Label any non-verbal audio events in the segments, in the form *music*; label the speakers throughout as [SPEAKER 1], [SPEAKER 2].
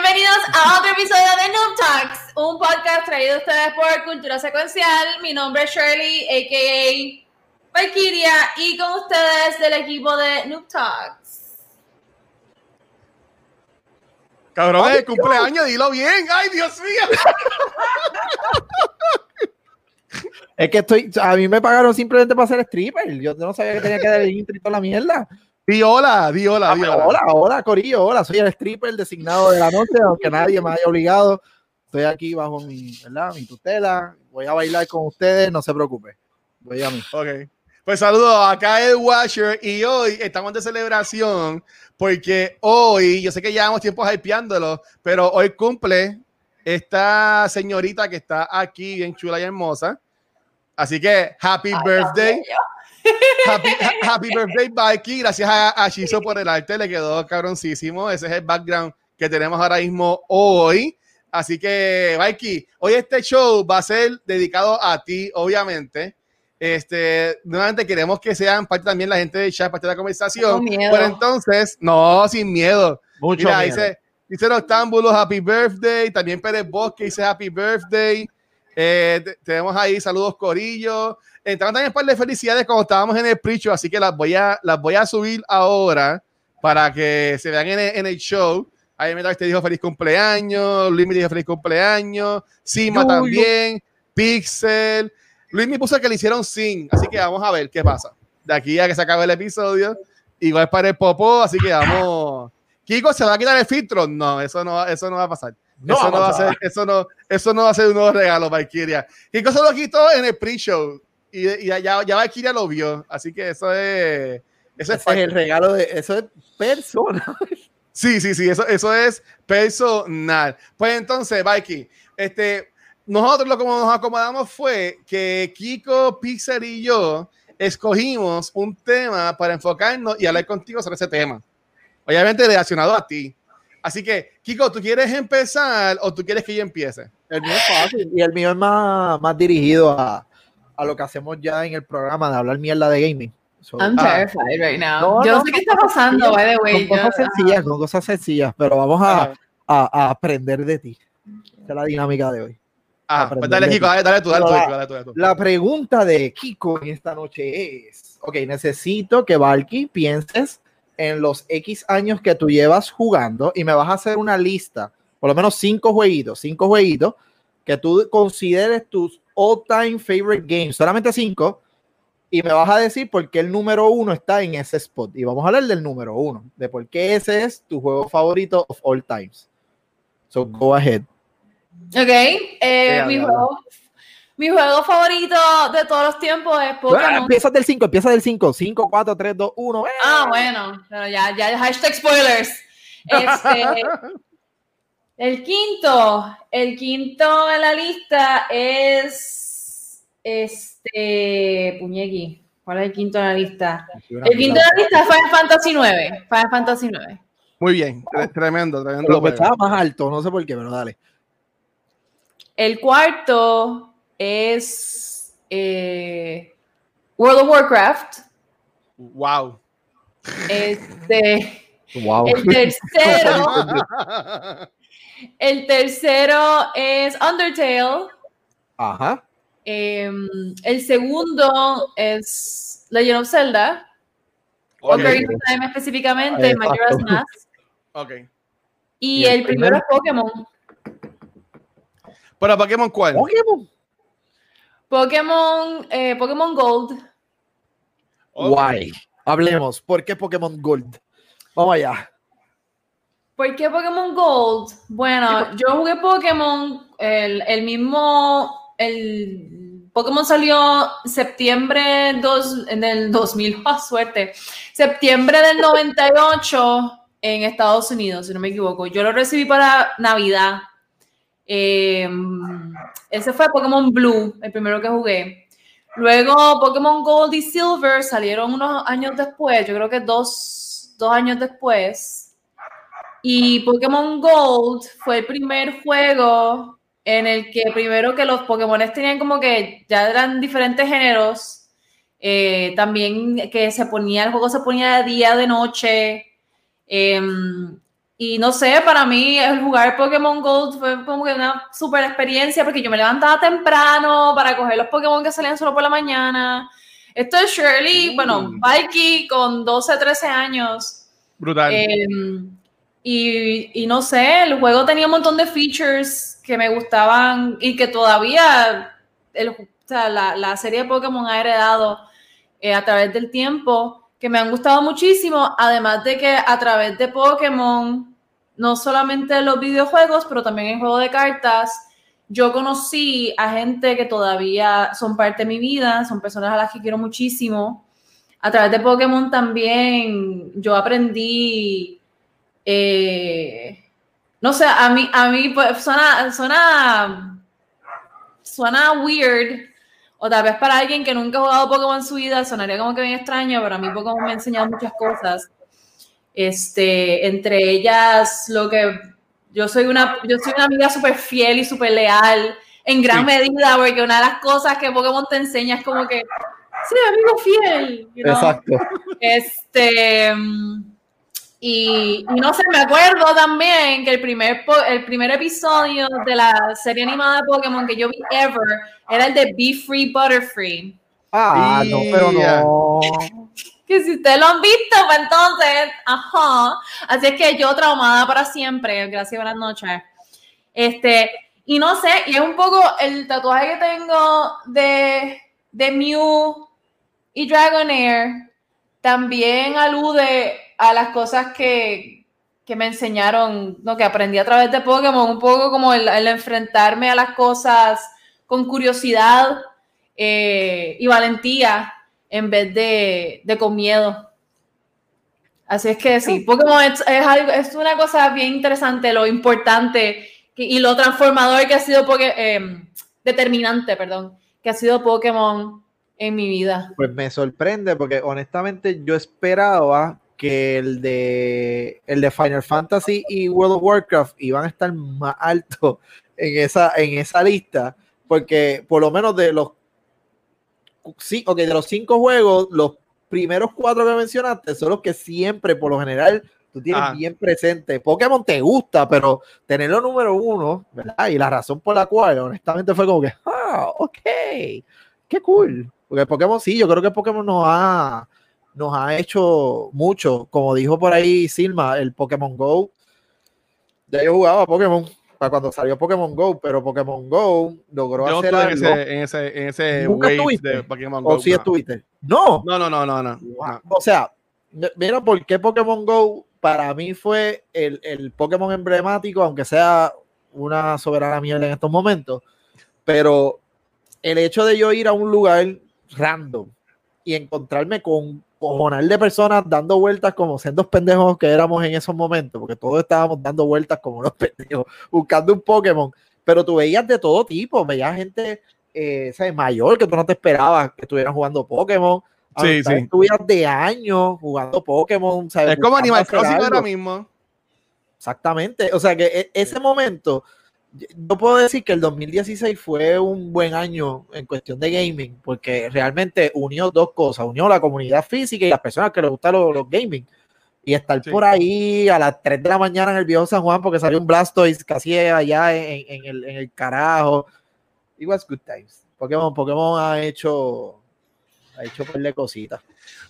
[SPEAKER 1] Bienvenidos a otro episodio de Noob Talks, un podcast traído a ustedes por Cultura Secuencial. Mi nombre es Shirley, a.k.a. Valkyria, y con ustedes del equipo de Noob Talks.
[SPEAKER 2] Cabrón, el cumpleaños, dilo bien. ¡Ay, Dios mío!
[SPEAKER 3] Es que estoy, a mí me pagaron simplemente para ser stripper. Yo no sabía que tenía que dar el intro y toda la mierda.
[SPEAKER 2] Di hola, di hola, di
[SPEAKER 3] Ah,
[SPEAKER 2] hola.
[SPEAKER 3] hola, hola, Corillo, hola. Soy el stripper designado de la noche, aunque nadie me haya obligado. Estoy aquí bajo mi, ¿verdad? mi tutela. Voy a bailar con ustedes, no se preocupe. Voy a mí.
[SPEAKER 2] Ok. Pues saludos, acá es Washer y hoy estamos de celebración porque hoy, yo sé que llevamos tiempo hypeándolo, pero hoy cumple esta señorita que está aquí, bien chula y hermosa. Así que, happy birthday. Happy, ha- happy birthday, Mikey. Gracias a, a Shizo por el arte, le quedó cabroncísimo. Ese es el background que tenemos ahora mismo hoy. Así que, Mikey, hoy este show va a ser dedicado a ti, obviamente. Este, nuevamente queremos que sean parte también la gente de chat, parte de la conversación. Pero entonces, no, sin miedo.
[SPEAKER 3] Mucho
[SPEAKER 2] Mira,
[SPEAKER 3] miedo.
[SPEAKER 2] dice, dice Octámbulos, Happy Birthday. También Pérez Bosque dice Happy Birthday. Eh, te- tenemos ahí saludos Corillo. Entraron también un par de felicidades cuando estábamos en el pre así que las voy a, las voy a subir ahora para que se vean en el, en el show. Ahí me te dijo feliz cumpleaños, Luis me dijo feliz cumpleaños, Sima
[SPEAKER 3] Yo, yo.
[SPEAKER 2] también, Pixel. Luis me puso que le hicieron sin, así que vamos a ver qué pasa. De aquí a que se acabe el episodio, igual para el popó, así que vamos. Kiko se va a quitar el filtro. No, eso no, eso no va a pasar.
[SPEAKER 3] No
[SPEAKER 2] eso, no va a ser, eso, no, eso no va a ser un nuevo regalo, Valkyria. Kiko se lo quitó en el pre-show y, y ya, ya Valkyria lo vio. Así que eso es. Eso es
[SPEAKER 3] es el regalo de eso es persona.
[SPEAKER 2] Sí, sí, sí, eso, eso es personal. Pues entonces, Mikey, este, nosotros lo como nos acomodamos fue que Kiko, Pixel y yo escogimos un tema para enfocarnos y hablar contigo sobre ese tema. Obviamente relacionado a ti. Así que, Kiko, ¿tú quieres empezar o tú quieres que yo empiece?
[SPEAKER 3] El mío es fácil y el mío es más, más dirigido a, a lo que hacemos ya en el programa de hablar mierda de gaming. So,
[SPEAKER 1] I'm
[SPEAKER 2] Ah.
[SPEAKER 1] terrified right now.
[SPEAKER 3] No,
[SPEAKER 1] Yo no
[SPEAKER 3] no,
[SPEAKER 1] sé qué está pasando, by the way.
[SPEAKER 3] con cosas sencillas, con cosas sencillas, pero vamos a, a- a aprender de ti. Esa es la dinámica de hoy.
[SPEAKER 2] ah, pues dale, Kiko, dale, dale tú, dale tú, dale tú, dale tú.
[SPEAKER 3] La pregunta de Kiko en esta noche es, ok, necesito que Valky pienses en los X años que tú llevas jugando y me vas a hacer una lista, por lo menos cinco jueguitos, cinco jueguitos que tú consideres tus all-time favorite games, solamente cinco, y me vas a decir por qué el número uno está en ese spot. Y vamos a hablar del número uno, de por qué ese es tu juego favorito of all times. So go ahead.
[SPEAKER 1] Ok, eh, mi, juego, mi juego favorito de todos los tiempos es
[SPEAKER 3] Ah,
[SPEAKER 1] Pokémon.
[SPEAKER 3] empieza del 5, empieza del 5. 5, 4, 3, 2, 1.
[SPEAKER 1] Ah, bueno, pero ya, ya, hashtag spoilers. *laughs* Este, el quinto, el quinto en la lista es este Puñequi. ¿Cuál es el quinto en la lista? El quinto en la lista es Final Fantasy 9. Final Fantasy 9.
[SPEAKER 2] Muy bien, tre- tremendo, tremendo.
[SPEAKER 3] Lo estaba más alto, no sé por qué, pero dale.
[SPEAKER 1] El cuarto es eh, World of Warcraft.
[SPEAKER 2] Wow.
[SPEAKER 1] Este,
[SPEAKER 3] Wow.
[SPEAKER 1] el tercero, *laughs* *laughs* *laughs* el tercero es Undertale.
[SPEAKER 3] Ajá.
[SPEAKER 1] Em, el segundo es Legend of Zelda.
[SPEAKER 2] Ok,
[SPEAKER 1] Ocarina of Time específicamente. Majora's Mask.
[SPEAKER 2] ok.
[SPEAKER 1] Y,
[SPEAKER 3] ¿Y el
[SPEAKER 1] el primero es? Pokémon.
[SPEAKER 2] ¿Para Pokémon cuál?
[SPEAKER 3] Pokémon.
[SPEAKER 1] Pokémon, eh, Pokémon Gold.
[SPEAKER 3] Guay. Hablemos. ¿Por qué Pokémon Gold? Vamos allá.
[SPEAKER 1] ¿Por qué Pokémon Gold? Bueno, yo jugué Pokémon, el, el mismo, el Pokémon salió septiembre dos, en el 2000, *laughs* ¡ah, suerte! Septiembre del 98 en Estados Unidos, si no me equivoco. Yo lo recibí para Navidad. Eh, ese fue Pokémon Blue, el primero que jugué. Luego Pokémon Gold y Silver salieron unos años después, yo creo que dos, dos años después. Y Pokémon Gold fue el primer juego en el que primero que los Pokémon tenían como que ya eran diferentes géneros. Eh, también que se ponía, el juego se ponía de día, de noche. Em, y no sé, para mí el jugar Pokémon Gold fue como que una super experiencia porque yo me levantaba temprano para coger los Pokémon que salían solo por la mañana. Esto es Shirley, bueno, Mikey con 12, 13 años.
[SPEAKER 2] Brutal.
[SPEAKER 1] Em, y, no sé, el juego tenía un montón de features que me gustaban y que todavía el, la, la, serie de Pokémon ha heredado eh, a través del tiempo que me han gustado muchísimo, además de que a través de Pokémon, no solamente en los videojuegos, pero también en juego de cartas, yo conocí a gente que todavía son parte de mi vida, son personas a las que quiero muchísimo. A través de Pokémon también yo aprendí, eh, no sé, a mí, a mí pues, suena, suena, suena weird, o tal vez para alguien que nunca ha jugado Pokémon en su vida sonaría como que bien extraño, pero a mí Pokémon me ha enseñado muchas cosas. Este, entre ellas, lo que yo soy una, yo soy una amiga súper fiel y súper leal, en gran medida, porque una de las cosas que Pokémon te enseña es como que, sí, amigo fiel.
[SPEAKER 3] Exacto.
[SPEAKER 1] Este, y, y, no sé, me acuerdo también que el primer, el primer episodio de la serie animada de Pokémon que yo vi ever era el de Be Free Butterfree.
[SPEAKER 3] Ah, no, pero no.
[SPEAKER 1] Que si ustedes lo han visto, pues entonces, ajá. Así es que yo traumada para siempre. Gracias, buenas noches. Este, y no sé, y es un poco el tatuaje que tengo de, de Mew y Dragonair también alude a las cosas que, que me enseñaron, ¿no? que aprendí a través de Pokémon, un poco como el, el enfrentarme a las cosas con curiosidad eh, y valentía en vez de, de, con miedo. Así es que sí, Pokémon es, es, algo, es una cosa bien interesante, lo importante que, y lo transformador que ha sido, eh, determinante, perdón, que ha sido Pokémon en mi vida.
[SPEAKER 3] Pues me sorprende porque honestamente yo esperaba que el de, el de Final Fantasy y World of Warcraft iban a estar más altos en esa, en esa lista, porque por lo menos de los, sí, okay, de los cinco juegos, los primeros cuatro que mencionaste son los que siempre, por lo general, tú tienes ah. bien presente. Pokémon te gusta, pero tenerlo número uno, ¿verdad? Y la razón por la cual, honestamente, fue como que, ah, ok, qué cool. Porque Pokémon sí, yo creo que Pokémon nos ha nos ha hecho mucho. Como dijo por ahí Silma, el Pokémon Go. Ya yo jugaba Pokémon para cuando salió Pokémon Go, pero Pokémon Go logró hacer algo.
[SPEAKER 2] En ese, en ese, de Pokémon Go.
[SPEAKER 3] ¿O estuviste? No.
[SPEAKER 2] No, no, no, no, no.
[SPEAKER 3] O sea, mira por qué Pokémon Go para mí fue el, el Pokémon emblemático, aunque sea una soberana mierda en estos momentos. Pero el hecho de yo ir a un lugar random y encontrarme con cojonal de personas dando vueltas como siendo pendejos que éramos en esos momentos, porque todos estábamos dando vueltas como unos *laughs* pendejos, buscando un Pokémon, pero tú veías de todo tipo, veías gente eh, mayor que tú no te esperabas que estuvieran jugando Pokémon.
[SPEAKER 2] Sí, sí.
[SPEAKER 3] Estuvieras de años jugando Pokémon.
[SPEAKER 2] ¿sabes? Es como Animal Crossing ahora mismo.
[SPEAKER 3] Exactamente. O sea que e, ese momento yo puedo decir que el 2016 fue un buen año en cuestión de gaming, porque realmente unió dos cosas, unió la comunidad física y las personas que les gustan los, gaming. Y estar por ahí a las 3 de la mañana en el viejo San Juan porque salió un Blastoise casi allá en, en, el, en el carajo. It was good times. Pokémon, Pokémon ha hecho, ha hecho de cositas.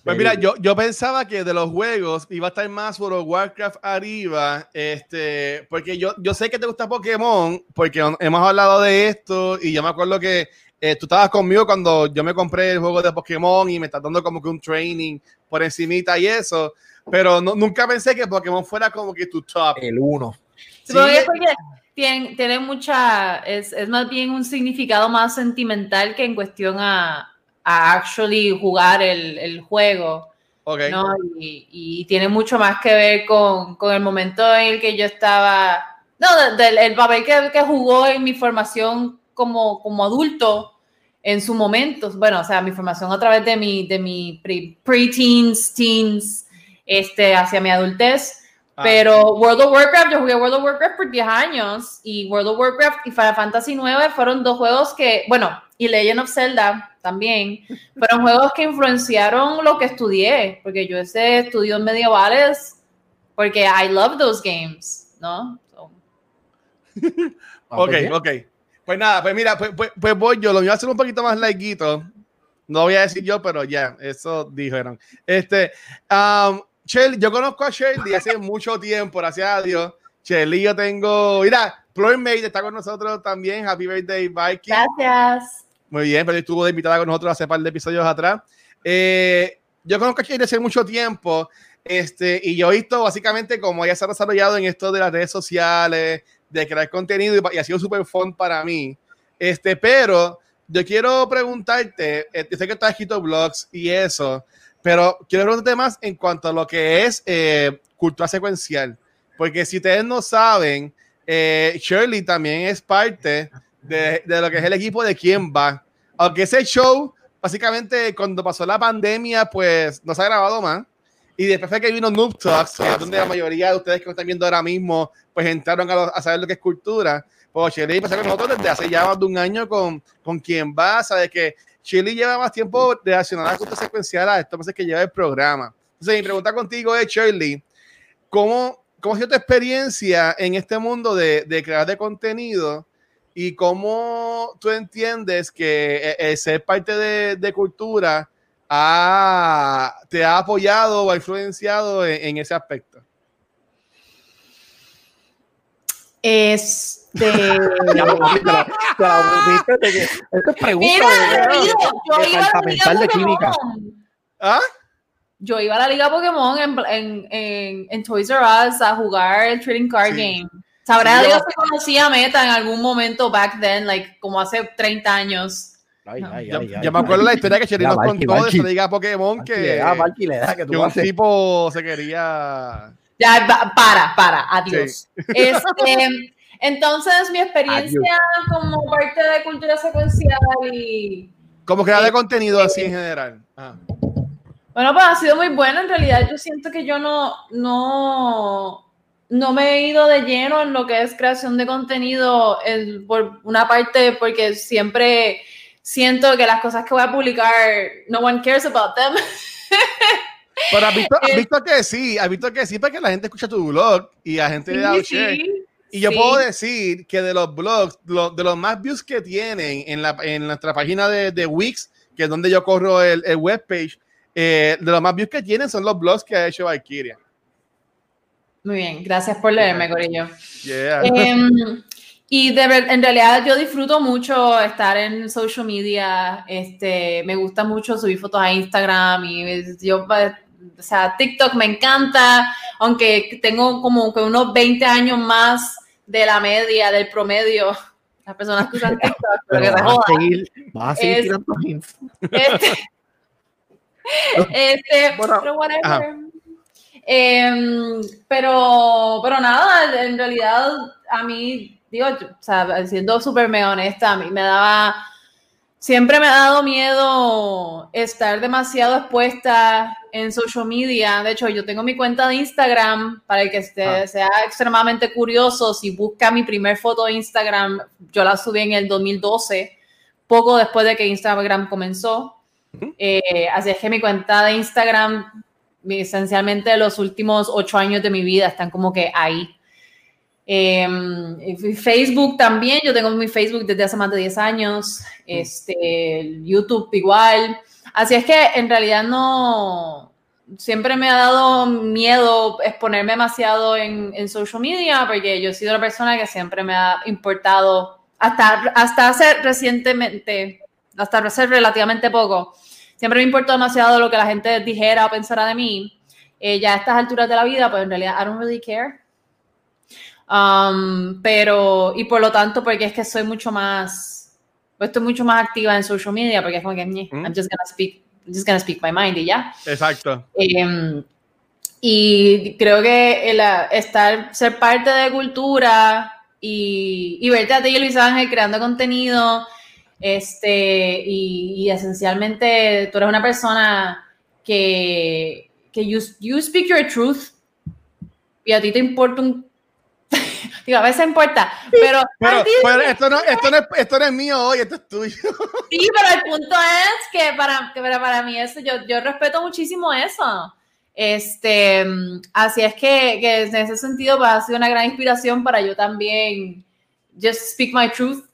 [SPEAKER 2] Pues mira, yo, yo pensaba que de los juegos iba a estar más por Warcraft arriba, este, porque yo, yo sé que te gusta Pokémon, porque hemos hablado de esto y yo me acuerdo que eh, tú estabas conmigo cuando yo me compré el juego de Pokémon y me estás dando como que un training por encimita y eso, pero no, nunca pensé que Pokémon fuera como que tu top.
[SPEAKER 3] El uno.
[SPEAKER 1] Sí, tiene, tiene mucha, es, es más bien un significado más sentimental que en cuestión a a actually jugar el, el juego.
[SPEAKER 2] Okay.
[SPEAKER 1] ¿no? Y, y, tiene mucho más que ver con, con, el momento en el que yo estaba, no, del el papel que, que, jugó en mi formación como, como adulto, en su momento, bueno, o sea, mi formación a través de mi, de mi pre-teens, teens, este, hacia mi adultez. Ah. Pero World of Warcraft, yo jugué World of Warcraft por 10 años y World of Warcraft y Final Fantasy 9 fueron dos juegos que, bueno, y Legend of Zelda también, fueron juegos que influenciaron lo que estudié, porque yo ese estudio medievales, porque I love those games, ¿no? *laughs*
[SPEAKER 2] ok, ok. Pues nada, pues mira, pues, pues, pues, voy yo, lo voy a hacer un poquito más larguito. No voy a decir yo, pero ya, eso dijeron. Este, um, yo conozco a Shelly hace mucho tiempo, gracias a Dios. Shelly, yo tengo, mira, Made está con nosotros también. Happy birthday, Viking.
[SPEAKER 1] Gracias.
[SPEAKER 2] Muy bien, pero estuvo de invitada con nosotros hace par de episodios atrás. Eh, yo conozco a Shelly hace mucho tiempo. Este, y yo he visto básicamente cómo ella se ha desarrollado en esto de las redes sociales, de crear contenido y, ha sido súper fun para mí. Este, pero yo quiero preguntarte, eh, sé que has escrito blogs y eso, pero quiero preguntarte más en cuanto a lo que es eh, cultura secuencial. Porque si ustedes no saben, eh, Shirley también es parte de, de, lo que es el equipo de quién va. Aunque ese show, básicamente, cuando pasó la pandemia, pues no se ha grabado más. Y después fue que vino Noob Talks, donde la mayoría de ustedes que me están viendo ahora mismo, pues entraron a, saber lo que es cultura. Pues Chile empezó con nosotros desde hace ya más de un año con, con quien va, sabes que Chile lleva más tiempo relacionada a la secuencial a esto, que lleva el programa. Entonces, mi pregunta contigo es, Shirley, ¿cómo, cómo ha sido tu experiencia en este mundo de, de crear de contenido? Y cómo tú entiendes que e, e, ser parte de, de cultura te ha apoyado o ha influenciado en, ese aspecto?
[SPEAKER 1] Este. *laughs* Esto es pregunta yo iba a la Liga de química. ¿Ah? Yo iba a la Liga Pokémon en, en, en, Toys R Us a jugar el Trading Card Game. Sabrá Dios que conocía Meta en algún momento back then, like como hace 30 años.
[SPEAKER 2] Ay, ay, ay, yo, me acuerdo la historia que Cheri nos contó de se diga Pokémon que, que, un tipo se quería.
[SPEAKER 1] Ya, para, para, adiós. *laughs* Este, entonces, mi experiencia como parte de cultura secuencial y.
[SPEAKER 2] Como crear de contenido así en general. Ah.
[SPEAKER 1] Bueno, pues ha sido muy bueno. En realidad, yo siento que yo no, no, no me he ido de lleno en lo que es creación de contenido, por una parte, porque siempre siento que las cosas que voy a publicar, no one cares about them. *laughs*
[SPEAKER 2] Pero has visto, visto, que sí, has visto que sí, porque la gente escucha tu blog y la gente le da share. Y yo puedo decir que de los blogs, de los más views que tienen en, la, en nuestra página de, de Wix, que es donde yo corro el, el webpage, eh, de los más views que tienen son los blogs que ha hecho Valkyria.
[SPEAKER 1] Muy bien, gracias por leerme, Corillo. Yeah. Em, *laughs* y de en realidad yo disfruto mucho estar en social media, este, me gusta mucho subir fotos a Instagram y yo, o sea, TikTok me encanta, aunque tengo como que unos 20 años más de la media, del promedio, *laughs* las personas que usan TikTok, pero que vas, a seguir, vas a seguir tirando. Este, *laughs* este pero whatever. Eh, pero, pero nada, en realidad a mí digo, o sea, siendo súper mega honesta, a mí me daba, siempre me ha dado miedo estar demasiado expuesta en social media. De hecho, yo tengo mi cuenta de Instagram, para el que esté, ah. sea extremadamente curioso, si busca mi primer foto de Instagram, yo la subí en el 2012, poco después de que Instagram comenzó. Eh, así es que mi cuenta de Instagram, esencialmente los últimos ocho años de mi vida están como que ahí. Em, Facebook también, yo tengo mi Facebook desde hace más de 10 años, este, YouTube igual. Así es que en realidad no, siempre me ha dado miedo exponerme demasiado en, en social media porque yo he sido una persona que siempre me ha importado, hasta, hasta hace recientemente, hasta hace relativamente poco, siempre me importó demasiado lo que la gente dijera o pensara de mí. Eh, ya a estas alturas de la vida, pues en realidad I don't really care. Um, pero, y por lo tanto, porque es que soy mucho más, estoy mucho más activa en social media, porque es como que, mm. I'm just gonna speak, just gonna speak my mind y ya.
[SPEAKER 2] Exacto.
[SPEAKER 1] Em, y creo que el, estar, ser parte de cultura y, y verte a ti y Luis Ángel creando contenido, Este, y, esencialmente tú eres una persona que, que you, you speak your truth y a ti te importa un *laughs* Digo, a veces importa, pero...
[SPEAKER 2] Pero, esto, no, esto, no es, esto no es mío hoy, esto es tuyo. *laughs*
[SPEAKER 1] Sí, pero el punto es que para, que para mí eso, yo, yo respeto muchísimo eso. Este, así es que, que en ese sentido pues, ha sido una gran inspiración para yo también just speak my truth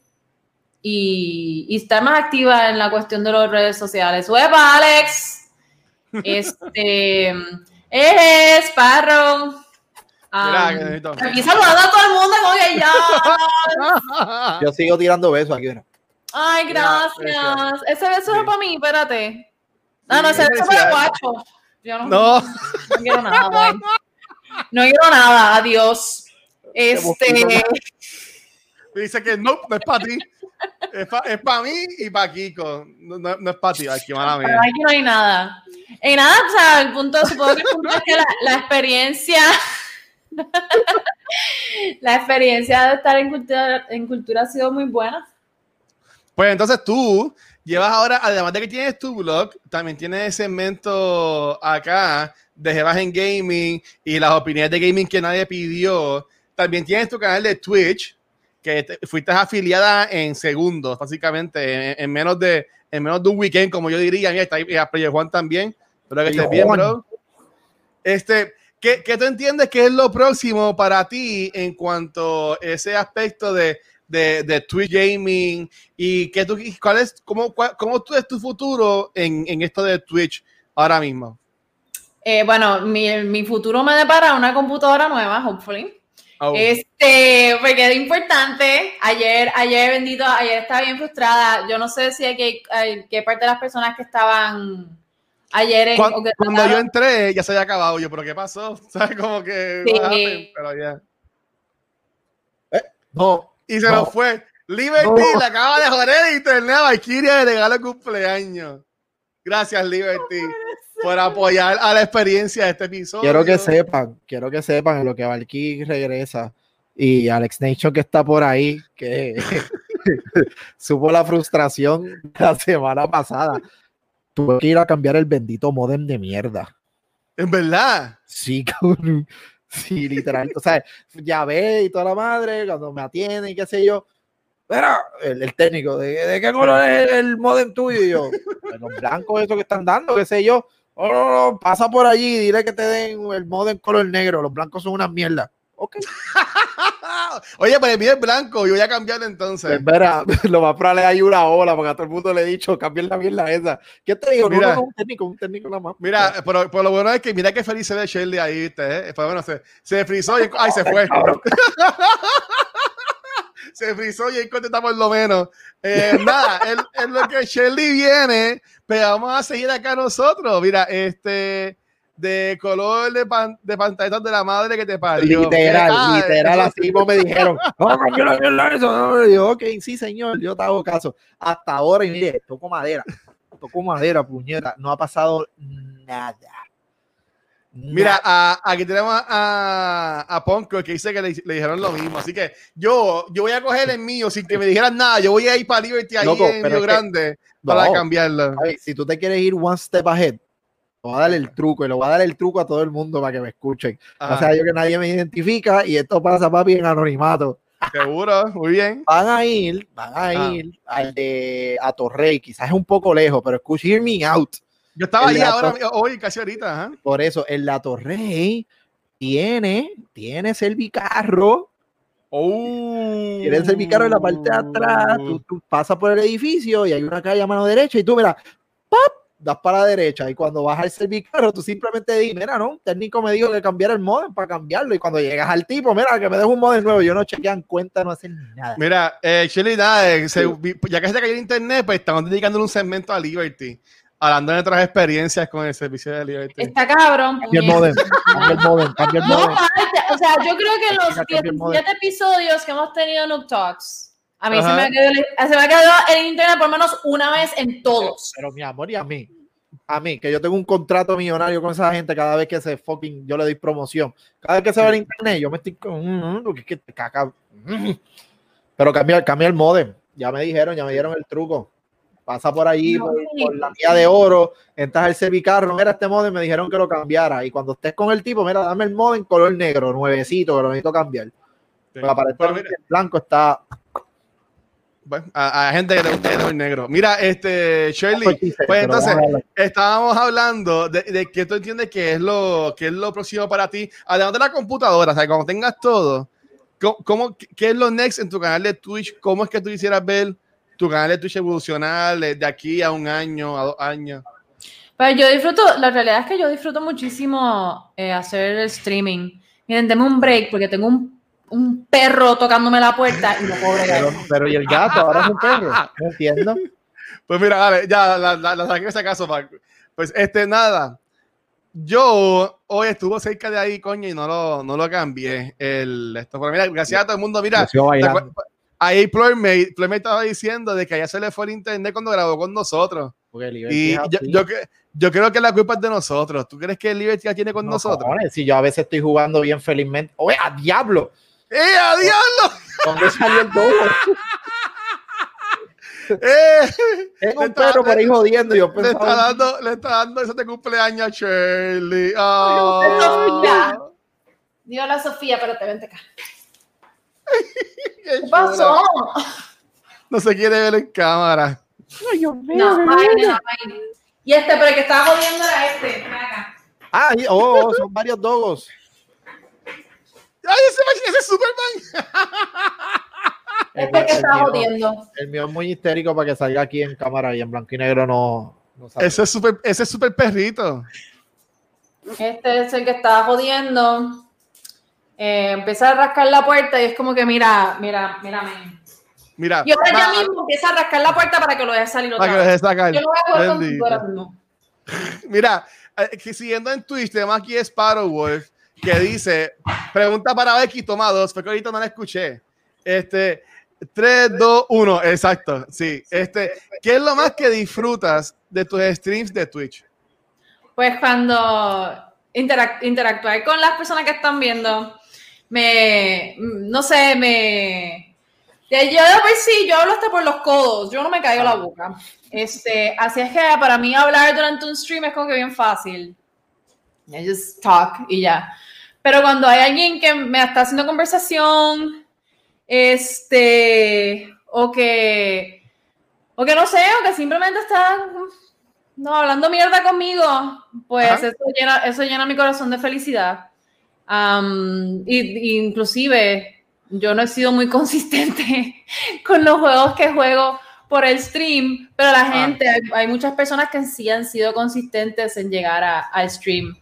[SPEAKER 1] y, y estar más activa en la cuestión de las redes sociales. ¡Hueva, Alex! *laughs* Este, es Parro. Um, aquí saludando a todo el mundo que ya. *laughs*
[SPEAKER 3] Yo sigo tirando besos aquí.
[SPEAKER 1] Ay, gracias. Ese beso es para mí, espérate. No, no, ese beso es para guacho. Yo no, no. no quiero nada, No quiero nada, adiós. Este.
[SPEAKER 2] Dice que no, no es para ti. Es para pa mí y para Kiko. No, no, es para ti, aquí, mala mía.
[SPEAKER 1] Aquí no hay nada. Y nada, o sea, el punto, supongo que el punto es que la, la experiencia *laughs* la experiencia de estar en cultura, en cultura ha sido muy buena.
[SPEAKER 2] Pues entonces tú llevas ahora, además de que tienes tu blog, también tienes el segmento acá de Jebas en Gaming y las opiniones de gaming que nadie pidió. También tienes tu canal de Twitch, que fuiste afiliada en segundos, básicamente, en, menos de en menos de un weekend, como yo diría. Mira, está ahí Juan también. Espero que estés bien, bro. Este, ¿Qué, ¿Qué, tú entiendes que es lo próximo para ti en cuanto a ese aspecto de, de, de Twitch Gaming y que tú, cuál es, cómo, cómo tú es tu futuro en, en esto de Twitch ahora mismo?
[SPEAKER 1] Eh, bueno, mi, mi, futuro me depara una computadora nueva, hopefully. Oh. Este, porque es importante. Ayer, ayer, bendito, ayer estaba bien frustrada. Yo no sé si hay que, hay, qué parte de las personas que estaban Ayer en,
[SPEAKER 2] cuando, yo entré ya se había acabado yo, pero ¿qué pasó? *laughs* ¿Sabes? Como que... Sí. pero ya. Eh, no. Y se nos fue. Liberty le acaba de joder el internet a Valkyria de regalo de cumpleaños. Gracias, Liberty, por apoyar a la experiencia de este episodio.
[SPEAKER 3] Quiero que sepan, quiero que sepan en lo que Valkyrie regresa y Alex Nation que está por ahí, que *laughs* supo la frustración la semana pasada tuve que ir a cambiar el bendito modem de mierda.
[SPEAKER 2] ¿En verdad?
[SPEAKER 3] Sí, cabrón. Sí, literal. o sea, ya ve y toda la madre, cuando me atiende y qué sé yo. Pero el, técnico, ¿de, qué color es el modem tuyo? Y yo, los blancos, eso que están dando, qué sé yo. Oh, no, no, pasa por allí, dile que te den el modem color negro. Los blancos son una mierda. Ok. *laughs*
[SPEAKER 2] Oye, pero el mío es blanco, yo voy a cambiarlo entonces.
[SPEAKER 3] Espera, *laughs* lo más probable hay una ola, porque a todo el mundo le he dicho, cambien la mierda esa. ¿Qué te digo? Mira, no, no, un técnico, un técnico nada más.
[SPEAKER 2] Mira, pero, lo bueno es que mira qué feliz se ve Shirley ahí, ¿viste? Eh? Pues bueno, se, se frizó y ay, se fue. *laughs* se frizó y ahí contestamos lo menos. Eh, *laughs* nada, es lo que Shirley viene, pero vamos a seguir acá nosotros. Mira, este de color de, pan, de pantallas de la madre que te parió.
[SPEAKER 3] Literal, literal, así *laughs* como me dijeron. No, no, eso. yo, ok, sí, señor, yo te hago caso. Hasta ahora, y mire, toco madera, toco madera, puñeta, no ha pasado nada.
[SPEAKER 2] Mira, aquí tenemos a, a Ponko que dice que le, dijeron lo mismo. Así que yo, yo voy a coger el mío sin que me dijeran nada. Yo voy a ir para Liberty ahí en Río Grande para cambiarlo.
[SPEAKER 3] si tú te quieres ir one step ahead, voy a dar el truco y lo voy a dar el truco a todo el mundo para que me escuchen. O sea, yo que nadie me identifica y esto pasa, papi, en anonimato.
[SPEAKER 2] Seguro, muy bien.
[SPEAKER 3] Van a ir, van a ah. ir al de a Torrey, quizás es un poco lejos, pero escucha, hear me out.
[SPEAKER 2] Yo estaba ahí ahora, hoy, casi ahorita.
[SPEAKER 3] Por eso, en la Torrey tiene, tiene servicarro.
[SPEAKER 2] Oh.
[SPEAKER 3] Tiene el servicarro en la parte de atrás. Tú, tú pasas por el edificio y hay una calle a mano derecha y tú, mira, ¡pop! das para la derecha y cuando vas al servicarro, tú simplemente dices, mira, no, un técnico me dijo que cambiara el modem para cambiarlo y cuando llegas al tipo, mira, que me dejo un modem nuevo, yo no chequean cuenta, no hacen nada.
[SPEAKER 2] Mira, eh, Shelly, eh, ya que se cayó el internet, pues estamos dedicando un segmento a Liberty, hablando de otras experiencias con el servicio de Liberty.
[SPEAKER 1] Está cabrón.
[SPEAKER 3] Cambia el modem, cambia el modem, cambia el modem.
[SPEAKER 1] No, o sea, yo creo que los 17 episodios que hemos tenido en Noob Talks, a mí se me, ha quedado, se me, ha quedado, el internet por lo menos una vez en todos.
[SPEAKER 3] Pero, mi amor, y a mí, a mí, que yo tengo un contrato millonario con esa gente cada vez que se fucking, yo le doy promoción. Cada vez que se va el internet, yo me estoy con, mm, mm, que, caca. Mm. Pero cambia, cambia el modem. Ya me dijeron, ya me dieron el truco. Pasa por ahí, por, la vía de oro, entras al servicarro, mira este modem, me dijeron que lo cambiara. Y cuando estés con el tipo, mira, dame el modem color negro, nuevecito, que lo necesito cambiar. Para el blanco está
[SPEAKER 2] bueno, a, gente que le gusta el negro. Mira, este, Shirley, pues entonces estábamos hablando de, de, que tú entiendes que es lo que es lo próximo para ti, además de la computadora, o sea, cuando tengas todo, ¿cómo, qué es lo next en tu canal de Twitch? ¿Cómo es que tú quisieras ver tu canal de Twitch evolucionar de aquí a un año, a dos años?
[SPEAKER 1] Pues yo disfruto, la realidad es que yo disfruto muchísimo eh, hacer el streaming. Miren, denme un break porque tengo un un perro tocándome la puerta y no puedo
[SPEAKER 3] pero, pero, y el gato, ahora es un perro. No entiendo. *laughs*
[SPEAKER 2] Pues mira, dale, ya la, la, la saqué ese caso. Pues este, nada. Yo hoy estuvo cerca de ahí, coño, y no lo, no lo cambié. El, esto, pero mira, gracias a todo el mundo. Mira, ahí Ploymate, estaba diciendo de que allá se le fue el internet cuando grabó con nosotros. Y yo, yo, yo, creo que la culpa es de nosotros. ¿Tú crees que el Liberty ya tiene con nosotros?
[SPEAKER 3] si yo a veces estoy jugando bien felizmente. ¡Oye, a diablo!
[SPEAKER 2] ¡Eh, a diablo!
[SPEAKER 3] ¿Dónde salió el todo? *laughs* eh, es un perro por ahí jodiendo. Yo
[SPEAKER 2] le, está dando, le está dando ese de cumpleaños a Shirley. Oh.
[SPEAKER 1] Dios la Sofía, pero te vente acá. *laughs* ¿Qué, pasó?
[SPEAKER 2] No se quiere ver en cámara.
[SPEAKER 1] No, no, Y este, pero el que estaba jodiendo era este. Acá.
[SPEAKER 3] Ah, oh, son varios dogos.
[SPEAKER 2] ¡Ay, ese, ese es Superman!
[SPEAKER 1] Es porque está jodiendo.
[SPEAKER 3] El mío es muy histérico para que salga aquí en cámara y en blanco y negro no.
[SPEAKER 2] ese es super, ese es super perrito.
[SPEAKER 1] Este es el que estaba jodiendo. Eh, empieza a rascar la puerta y es como que mira, mira, mírame.
[SPEAKER 2] Mira.
[SPEAKER 1] Y ahora ya mismo empieza a rascar la puerta para que lo deje salir otra
[SPEAKER 2] para
[SPEAKER 1] vez.
[SPEAKER 2] Que lo deje sacar. Mira, eh, que siguiendo en Twitch, tenemos aquí Sparrow Wolf que dice, pregunta para Becky, toma dos, porque ahorita no la escuché. Este, 3, 2, 1, exacto, sí. Este, ¿qué es lo más que disfrutas de tus streams de Twitch?
[SPEAKER 1] Pues cuando interactuar con las personas que están viendo, me, no sé, me... Yo pues sí, yo hablo hasta por los codos, yo no me caigo la boca. Este, así es que para mí hablar durante un stream es como que bien fácil. I just talk y ya. Pero cuando hay alguien que me está haciendo conversación, este, o que, o que no sé, o que simplemente está no, hablando mierda conmigo, pues eso llena, eso llena mi corazón de felicidad. Y, inclusive yo no he sido muy *laughs* consistente con los juegos que juego por el stream, pero la ah. gente, hay, muchas personas que sí han sido consistentes en llegar al stream.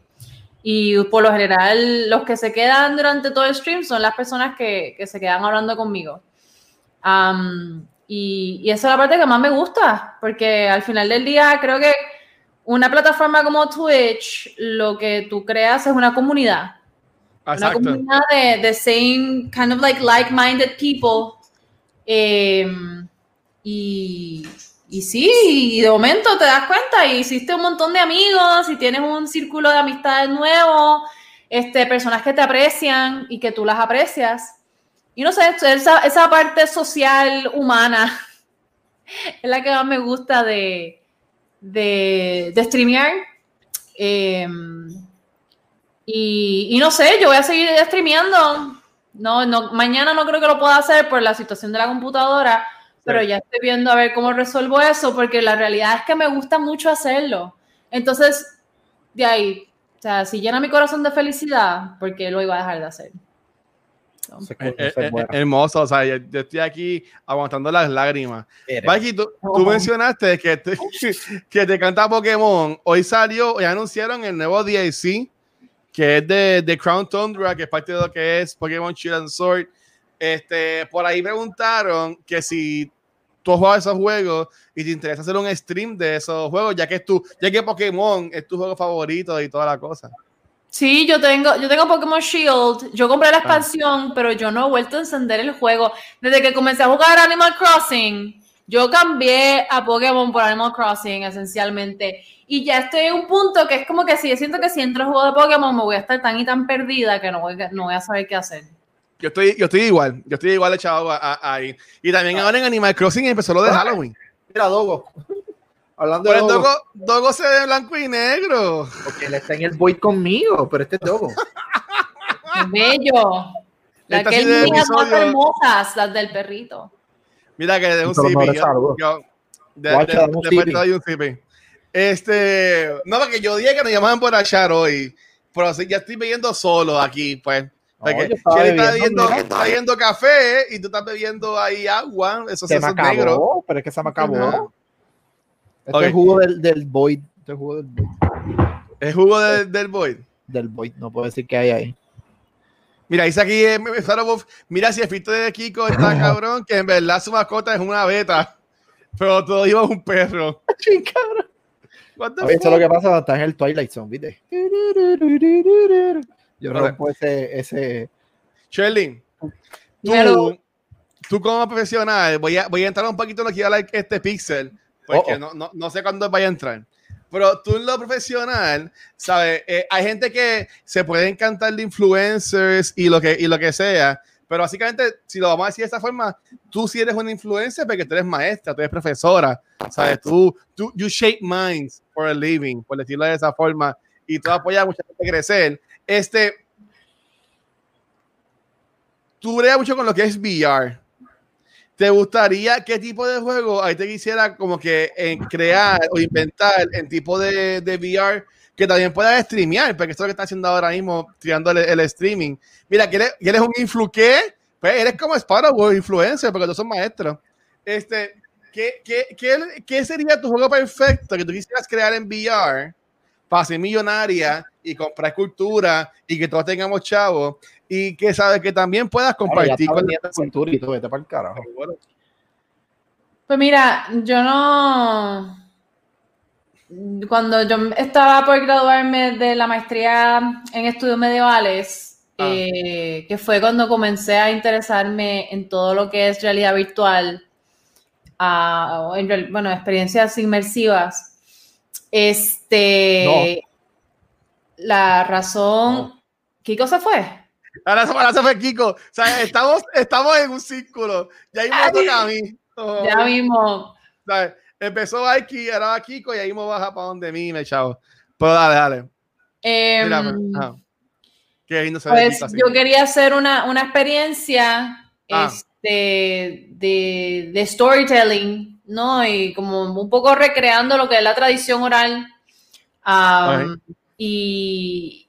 [SPEAKER 1] Y por lo general, los que se quedan durante todo el stream son las personas que, que se quedan hablando conmigo. y, y, esa es la parte que más me gusta, porque al final del día creo que una plataforma como Twitch, lo que tú creas es una comunidad. Una comunidad de, de same, kind of like like-minded people. Em, y, y sí, y de momento te das cuenta y hiciste un montón de amigos y tienes un círculo de amistades nuevo, este, personas que te aprecian y que tú las aprecias. Y no sé, esa, esa parte social humana *laughs* es la que más me gusta de, de, de streamear. Em, y, y, no sé, yo voy a seguir streameando. No, no, mañana no creo que lo pueda hacer por la situación de la computadora, pero ya estoy viendo a ver cómo resuelvo eso, porque la realidad es que me gusta mucho hacerlo. Entonces, de ahí, o sea, si llena mi corazón de felicidad, porque lo iba a dejar de hacer.
[SPEAKER 2] Eh, eh, eh, hermoso, o sea, yo, estoy aquí aguantando las lágrimas. Mikey, tú, mencionaste que te, *laughs* que te canta Pokémon. Hoy salió, hoy anunciaron el nuevo DLC, que es de, de Crown Tundra, que es parte de lo que es Pokémon Shield and Sword este, por ahí preguntaron que si tú juegas esos juegos y te interesa hacer un stream de esos juegos, ya que es tu, ya que Pokémon es tu juego favorito y toda la cosa.
[SPEAKER 1] Sí, yo tengo, yo tengo Pokémon Shield. Yo compré la ah. expansión, pero yo no he vuelto a encender el juego. Desde que comencé a jugar Animal Crossing, yo cambié a Pokémon por Animal Crossing, esencialmente. Y ya estoy en un punto que es como que si yo siento que si entro al juego de Pokémon me voy a estar tan y tan perdida que no voy, no voy a saber qué hacer.
[SPEAKER 2] Yo estoy, yo estoy igual, yo estoy igual echado ahí. Y también ahora en Animal Crossing empezó lo de *laughs* Halloween.
[SPEAKER 3] Mira, Dogo.
[SPEAKER 2] Hablando de Dogo. Dogo. se ve blanco y negro.
[SPEAKER 3] Porque él está en el Void conmigo, pero este es Dogo.
[SPEAKER 1] Bello. Las que hermosas, las del perrito.
[SPEAKER 2] Mira que de un CP. Yo, de, de, un CP. Este, no, porque yo dije que nos llamaban por achar hoy, pero así ya estoy bebiendo solo aquí, pues. Porque no, está bebiendo, está bebiendo café y tú estás bebiendo ahí agua, eso se me acabó, negro.
[SPEAKER 3] pero es que se me acabó. Este es el jugo del, del Void. Este es jugo del Void.
[SPEAKER 2] ¿Es jugo del, del Void?
[SPEAKER 3] Del Void, no puedo decir que hay ahí.
[SPEAKER 2] Mira, dice aquí, eh, mira si el fito de Kiko está cabrón, que en verdad su mascota es una beta, pero todo iba un perro. *laughs*
[SPEAKER 3] cabrón. Eso es lo que pasa cuando estás en el Twilight Zone, ¿viste? Yo rompo ese, ese.
[SPEAKER 2] Sherlyn, tú, tú como profesional, voy a, voy a entrar un poquito en lo que iba este pixel, porque No, no, no, sé cuándo vaya a entrar. Pero tú en lo profesional, ¿sabes? Eh, hay gente que se puede encantar de influencers y lo que, y lo que sea, pero básicamente, si lo vamos a decir de esta forma, tú sí eres una influencia porque tú eres maestra, tú eres profesora, ¿sabes? Tú, tú, you shape minds for a living, por decirlo de esa forma, y tú apoyas a mucha gente a crecer. Este, tú bregas mucho con lo que es VR. ¿Te gustaría qué tipo de juego ahí te quisiera como que en crear o inventar en tipo de, de VR que también puedas streamear, porque esto es lo que está haciendo ahora mismo, tirando el, streaming. Mira, que eres, un influ ¿qué? Pues eres como Sparrow, influencer, porque tú sos maestro. Este, ¿qué, qué, qué, qué sería tu juego perfecto que tú quisieras crear en VR para ser millonaria y comprar cultura y que todos tengamos chavos y que sabes que también puedas compartir con
[SPEAKER 3] cultura y todo, vete para el carajo.
[SPEAKER 1] Pues mira, yo no cuando yo estaba por graduarme de la maestría en estudios medievales, ah. eh, que fue cuando comencé a interesarme en todo lo que es realidad virtual, bueno, experiencias inmersivas, este, la razón, ¿qué cosa fue?
[SPEAKER 2] La razón fue Kiko. O sea, *laughs* estamos, estamos en un círculo. Ya mismo me toca a mí.
[SPEAKER 1] ya mismo.
[SPEAKER 2] ¿sabes? Empezó aquí, era Kiko y ahí me baja para donde mí, me chavo. Pero dale, dale.
[SPEAKER 1] Eh, Qué lindo pues yo quería hacer una, una experiencia ah. este, de, de, storytelling, ¿no? Y como un poco recreando lo que es la tradición oral. Y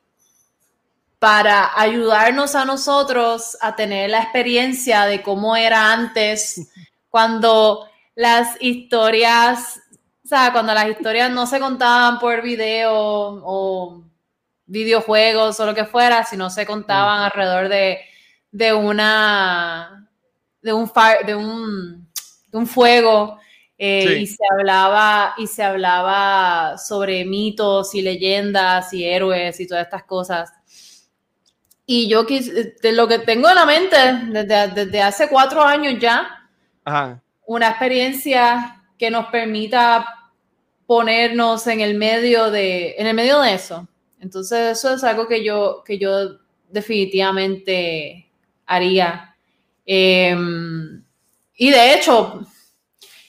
[SPEAKER 1] para ayudarnos a nosotros a tener la experiencia de cómo era antes, *laughs* cuando las historias, o sea, cuando las historias no se contaban por video o videojuegos o lo que fuera, sino se contaban alrededor de, de una de un, de un, de un fuego eh, y se hablaba y se hablaba sobre mitos y leyendas y héroes y todas estas cosas. Y yo de lo que tengo en la mente desde, desde hace cuatro años ya, Ajá una experiencia que nos permita ponernos en el medio de, en el medio de eso. Entonces, eso es algo que yo, que yo definitivamente haría. Em, y de hecho,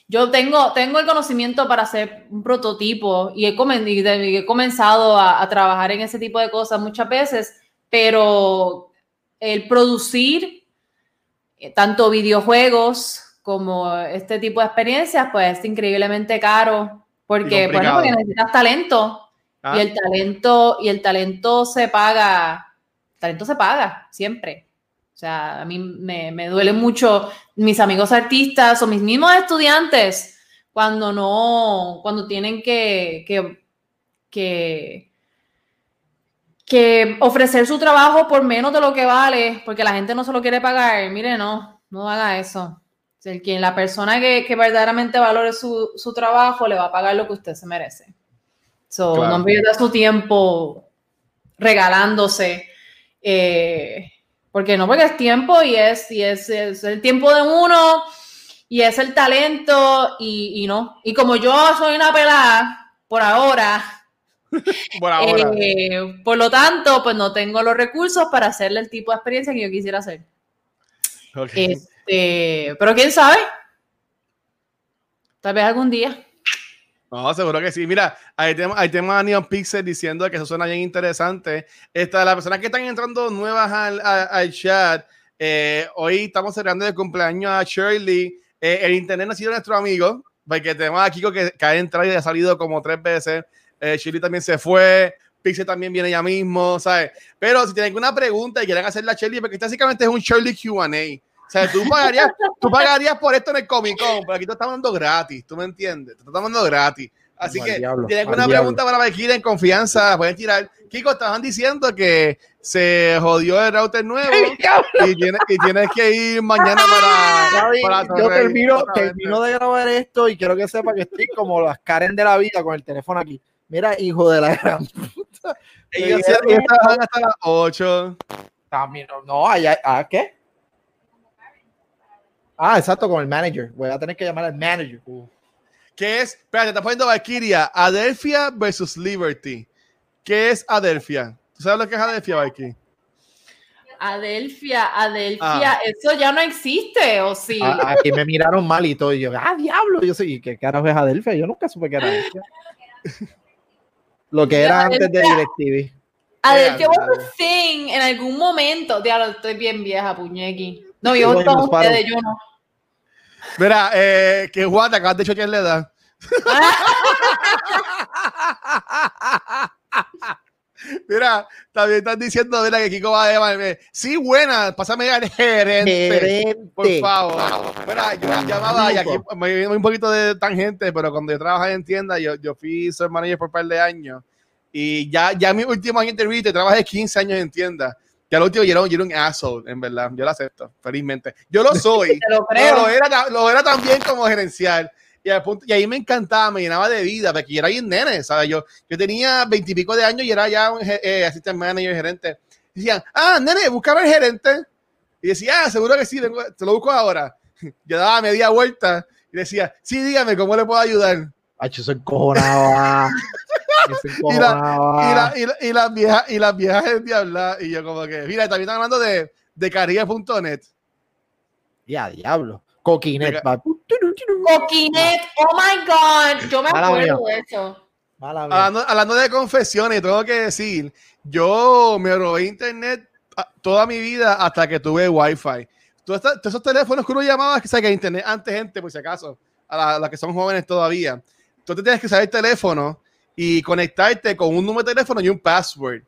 [SPEAKER 1] yo tengo, tengo el conocimiento para hacer un prototipo y he, he comenzado a, a, trabajar en ese tipo de cosas muchas veces, pero el producir eh, tanto videojuegos como este tipo de experiencias, pues es increíblemente caro, porque, bueno, porque necesitas talento. Y ah. el talento, y el talento se paga, el talento se paga siempre. O sea, a mí me, me duele mucho mis amigos artistas o mis mismos estudiantes cuando no, cuando tienen que, que, que, que ofrecer su trabajo por menos de lo que vale, porque la gente no se lo quiere pagar. Mire, no, no haga eso. El quien la persona que, verdaderamente valore su, trabajo le va a pagar lo que usted se merece. So, No pierda su tiempo regalándose. Eh, porque no, porque es tiempo y es, y es, el tiempo de uno y es el talento y, no. Y como yo soy una pelada, por ahora, *laughs* por, eh, por lo tanto, pues no tengo los recursos para hacerle el tipo de experiencia que yo quisiera hacer.
[SPEAKER 2] Okay.
[SPEAKER 1] Este, pero quién sabe. Tal vez algún día.
[SPEAKER 2] No, seguro que sí. Mira, ahí tenemos, ahí tenemos a Neon Pixel diciendo que eso suena bien interesante. Esta, las personas que están entrando nuevas al, al, al chat, eh, hoy estamos celebrando el cumpleaños a Shirley. Eh, el internet no ha sido nuestro amigo, porque tenemos a Kiko que, que ha entrado y ha salido como tres veces. Eh, Shirley también se fue. Pixel también viene ya mismo, ¿sabes? Pero si tienen alguna pregunta y quieren hacerle a Shirley, porque básicamente es un Shirley QA. O sea, tú pagarías, tú pagarías por esto en el Comic Con, pero aquí te estamos dando gratis, ¿tú me entiendes? Te estamos dando gratis. Así que
[SPEAKER 3] diablo,
[SPEAKER 2] si tienen alguna
[SPEAKER 3] diablo.
[SPEAKER 2] pregunta para Valkyrie en confianza, pueden tirar. Kiko, estaban diciendo que se jodió el router nuevo y tienes, y tienes que ir mañana para,
[SPEAKER 3] Gaby,
[SPEAKER 2] para
[SPEAKER 3] yo termino, termino de grabar esto y quiero que sepa que estoy como las Karen de la vida con el teléfono aquí. Mira, hijo de la gran puta.
[SPEAKER 2] Ellos
[SPEAKER 3] Te
[SPEAKER 2] ellos
[SPEAKER 3] dijeron
[SPEAKER 2] trabajan hasta las 8.
[SPEAKER 3] También, no, allá, ¿ah, qué? Ah, exacto, con el manager. Voy a tener que llamar al manager.
[SPEAKER 2] ¿Qué es? Espérate, te está poniendo Valkyria. Adelphia versus Liberty. ¿Qué es Adelphia? ¿Tú sabes lo que es Adelphia, Valkyrie?
[SPEAKER 1] Adelphia, Adelphia,
[SPEAKER 2] Ah.
[SPEAKER 1] eso ya no existe, ¿o sí?
[SPEAKER 3] A- Aquí me miraron mal y todo. Y yo, ah, diablo. Yo sé, ¿y qué carajo es Adelphia? Yo nunca supe que era Adelphia. *laughs* Lo que era antes de. DirecTV.
[SPEAKER 1] Adelphia was
[SPEAKER 2] Diablo.
[SPEAKER 1] a thing en algún momento. Diablo, estoy bien vieja, puñequi. No,
[SPEAKER 3] nos paro.
[SPEAKER 1] ustedes, yo no.
[SPEAKER 2] Mira, eh, que Juan, te acabas de choquear la edad. Mira, también están diciendo mira, que Kiko va a llamarme. Sí, buena, pásame al gerente. Por
[SPEAKER 3] Gerente.
[SPEAKER 2] favor. Mira, yo llamaba y aquí me voy un poquito de tangente, pero cuando yo trabajaba en tienda, yo, yo fui ser manager por un par de años. Y ya, ya mi último año en interview, trabajé 15 años en tienda. Ya lo último, yo era, un- yo era un asshole, en verdad. Yo lo acepto, felizmente. Yo lo *laughs* soy.
[SPEAKER 1] Te lo creo.
[SPEAKER 2] lo era, lo era también como gerencial. Y, al punto- y ahí me encantaba, me llenaba de vida, porque yo era bien nene, ¿sabes? Yo, yo tenía veintipico de años y era ya un eh, assistant manager, gerente. Y decían, ah, nene, buscaba el gerente. Y decía, ah, seguro que sí, te lo busco ahora. *laughs* Yo daba media vuelta y decía, sí, dígame, ¿cómo le puedo ayudar?
[SPEAKER 3] Encojonaba. *laughs* Se
[SPEAKER 2] Y la-
[SPEAKER 3] encojonaba.
[SPEAKER 2] Y, la, y, la- y las viejas, y las viejas de hablar. Y yo como que, mira, también están hablando de, de caribe.net.
[SPEAKER 3] Ya, diablo. Coquinet. Va.
[SPEAKER 1] Coquinet, oh my god, yo me
[SPEAKER 3] Mala
[SPEAKER 1] acuerdo
[SPEAKER 3] mía.
[SPEAKER 1] de eso.
[SPEAKER 3] Mala.
[SPEAKER 2] Hablando, hablando de confesiones, tengo que decir, yo me robé internet a- toda mi vida hasta que tuve wifi. Todos estos, todos esos teléfonos que uno llamaba, que sabe que internet antes, gente, por si acaso, a la- las que son jóvenes todavía. Tú te tienes que saber el teléfono y conectarte con un número de teléfono y un password.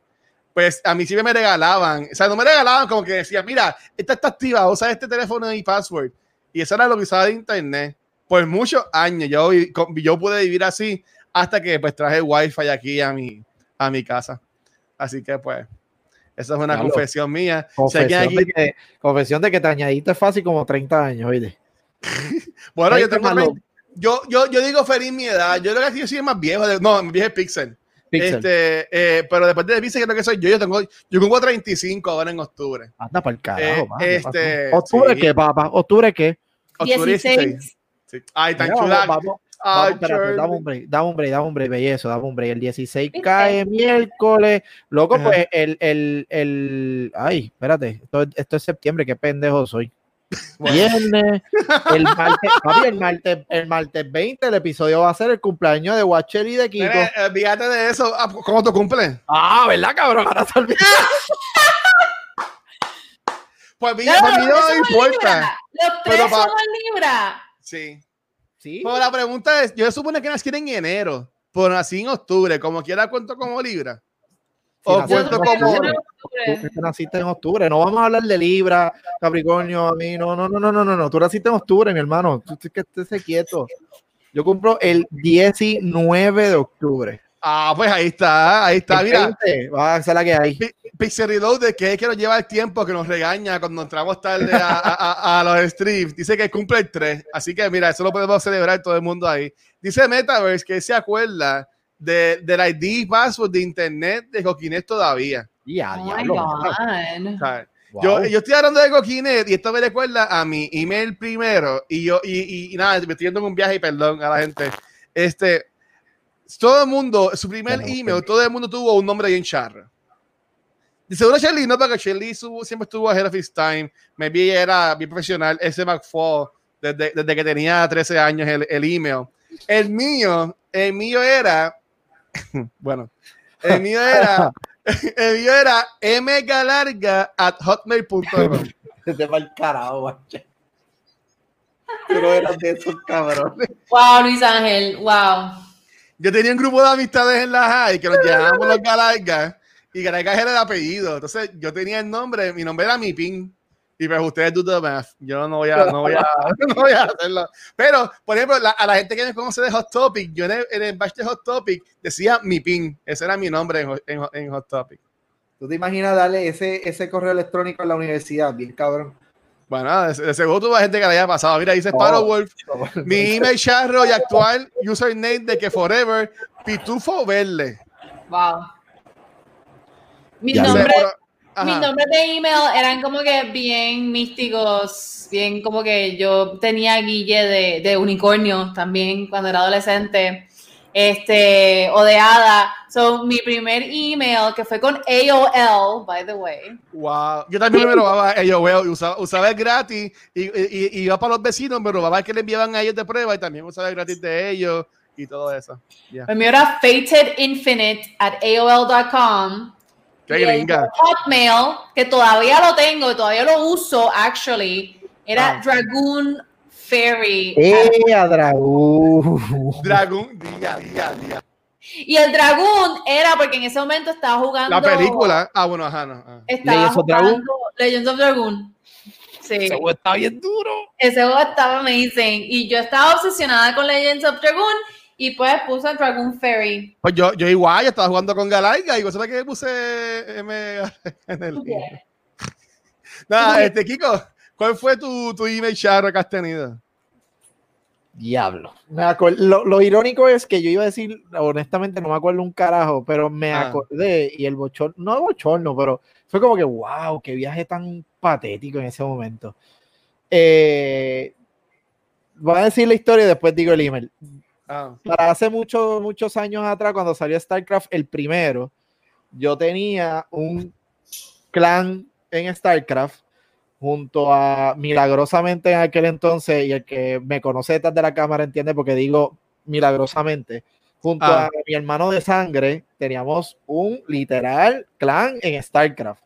[SPEAKER 2] Pues a mí siempre me regalaban, o sea, no me regalaban como que decían, mira, esta está activa, usa este teléfono y password. Y eso era lo que usaba de internet. Por muchos años yo, yo pude vivir así hasta que pues traje wifi aquí a mi, a mi casa. Así que pues, esa es una
[SPEAKER 3] Diablo.
[SPEAKER 2] confesión mía. Si
[SPEAKER 3] Confesión,
[SPEAKER 2] aquí-
[SPEAKER 3] de que, confesión de que te añadiste fácil como 30 años, oíste. *laughs*
[SPEAKER 2] bueno, yo
[SPEAKER 3] 30
[SPEAKER 2] tengo
[SPEAKER 3] más lo-
[SPEAKER 2] 20 yo, yo, yo digo feliz mi edad. Yo creo que yo soy más viejo. de- no, mi viejo es Pixel.
[SPEAKER 3] Pixel.
[SPEAKER 2] Este, eh, pero después de Pixel, creo que soy yo. Yo tengo, yo cumplo 35 ahora en octubre.
[SPEAKER 3] Anda para el carajo,
[SPEAKER 2] Eh,
[SPEAKER 3] mano, ¿qué
[SPEAKER 2] este?
[SPEAKER 3] ¿Octubre
[SPEAKER 2] sí.
[SPEAKER 3] qué, papá? ¿Octubre qué?
[SPEAKER 2] Octubre
[SPEAKER 1] 16.
[SPEAKER 2] Sí. Ay, tan chula.
[SPEAKER 3] vamos,
[SPEAKER 2] Ay,
[SPEAKER 3] espérate, dame un break, dame un break, dame un break, bellezo, dame un break. El 16
[SPEAKER 1] ¿Viste?
[SPEAKER 3] cae miércoles. Loco, pues el, el, el, ay, espérate, esto, esto es septiembre, qué pendejo soy. *laughs* Viernes, el martes, *laughs* papi, el martes, el martes 20, el episodio va a ser el cumpleaños de Watcher y de Kiko.
[SPEAKER 2] Fíjate de eso. Ah, ¿Cómo tu cumple?
[SPEAKER 3] Ah, ¿verdad, cabrón? Ahora se. *laughs*
[SPEAKER 2] Pues mí,
[SPEAKER 1] No,
[SPEAKER 2] para mí no importa.
[SPEAKER 1] Libra. Los tres
[SPEAKER 2] Pero
[SPEAKER 1] somos Libra.
[SPEAKER 2] Sí.
[SPEAKER 3] Sí.
[SPEAKER 2] Pero la pregunta es, yo supone que nací en enero, pero nací en octubre, como quiera cuento como Libra.
[SPEAKER 3] Sí,
[SPEAKER 2] o cuento como...
[SPEAKER 3] Tú naciste en octubre, no vamos a hablar de Libra, Capricornio, a mí, no, no, no, no, no, no, no, tú naciste en octubre, mi hermano, tú tú que estés quieto. Yo cumplo el 19 de octubre.
[SPEAKER 2] Ah, pues ahí está, ahí está. Mira,
[SPEAKER 3] 20, va a ser la que hay.
[SPEAKER 2] Pi- Pixel Reloaded, que es que nos lleva el tiempo, que nos regaña cuando entramos tarde a, a- a- a los streams. Dice que cumple el 3. Así que mira, eso lo podemos celebrar todo el mundo ahí. Dice Metaverse que se acuerda de, del ID password de internet de Coquinet todavía.
[SPEAKER 3] Ya,
[SPEAKER 1] Oh
[SPEAKER 3] diablo. Wow.
[SPEAKER 2] Yo, yo estoy hablando de Coquinet y esto me recuerda a mi email primero. Y yo, y, y- y nada, me estoy yendo en un viaje y perdón a la gente. Este, todo el mundo, su primer
[SPEAKER 3] Bueno,
[SPEAKER 2] email, todo el mundo tuvo un nombre bien charro. seguro Shelly no, porque Shelly siempre estuvo ahead of his time. Maybe era bien profesional. Ese McFall, desde, desde que tenía 13 años, el, el email. El mío, el mío era, *laughs* bueno, el mío era, *laughs* el mío era mgalarga at hotmail.com. *laughs*
[SPEAKER 3] Va el carajo, Pero eras de esos cabrones.
[SPEAKER 1] Wow, Luis Ángel, wow.
[SPEAKER 2] Yo tenía un grupo de amistades en la high que nos llamábamos los Galargas y Galargas era el apellido. Entonces yo tenía el nombre, mi nombre era mi pin. Y pues ustedes do the math. Yo no voy a, no voy a, *laughs* no voy a hacerlo. Pero, por ejemplo, a la gente que me conoce de Hot Topic, yo en el, en el batch de Hot Topic decía mi pin. Ese era mi nombre en, en, Hot Topic.
[SPEAKER 3] ¿Tú te imaginas darle ese, ese correo electrónico a la universidad? Bien cabrón.
[SPEAKER 2] Bueno, de, seguro tuvo gente que le haya pasado. Mira, dice Sparrow Wolf. mi email charro y actual username de que forever, Pitufo Verde.
[SPEAKER 1] Wow. Mi nombre, mis nombres de email eran como que bien místicos, bien como que yo tenía guille de, de unicornio también cuando era adolescente este, o de Ada. So, mi primer email, que fue con AOL, by the way.
[SPEAKER 2] Wow. Yo también me robaba AOL, usaba, usaba el gratis y, y, iba para los vecinos, me robaba el que le enviaban a ellos de prueba y también usaba el gratis de ellos y todo eso.
[SPEAKER 1] Yeah. El mío era fatedinfinite at AOL.com
[SPEAKER 2] Qué gringa.
[SPEAKER 1] Hotmail, que todavía lo tengo, todavía lo uso, actually, era ah. Dragoon Fairy.
[SPEAKER 3] ¡Eh, a Dragoon!
[SPEAKER 2] Dragoon, día, día, día.
[SPEAKER 1] Y el Dragoon era porque en ese momento estaba jugando.
[SPEAKER 2] La película. Ah, bueno, ajá, no. Ah.
[SPEAKER 1] Estaba Legends of Dragoon. Legends of Dragoon.
[SPEAKER 3] Sí. Ese juego estaba bien duro.
[SPEAKER 1] Ese juego estaba amazing. Y yo estaba obsesionada con Legends of Dragoon y pues puse Dragon Fairy.
[SPEAKER 2] Pues yo, yo igual, yo estaba jugando con Galaiga y vos sabés que puse M *laughs* en el. Nada, este Kiko, ¿cuál fue tu, tu email charro que has tenido?
[SPEAKER 3] Diablo. Lo, lo, irónico es que yo iba a decir, honestamente, no me acuerdo un carajo, pero me ah. acordé y el bochorno, no bochorno, pero fue como que, wow, qué viaje tan patético en ese momento. Eh, voy a decir la historia y después digo el email. Ah. Para hace muchos, muchos años atrás, cuando salió StarCraft el primero, yo tenía un clan en StarCraft junto a milagrosamente en aquel entonces, y el que me conoce detrás de la cámara entiende porque digo milagrosamente, junto ah. a mi hermano de sangre, teníamos un literal clan en StarCraft.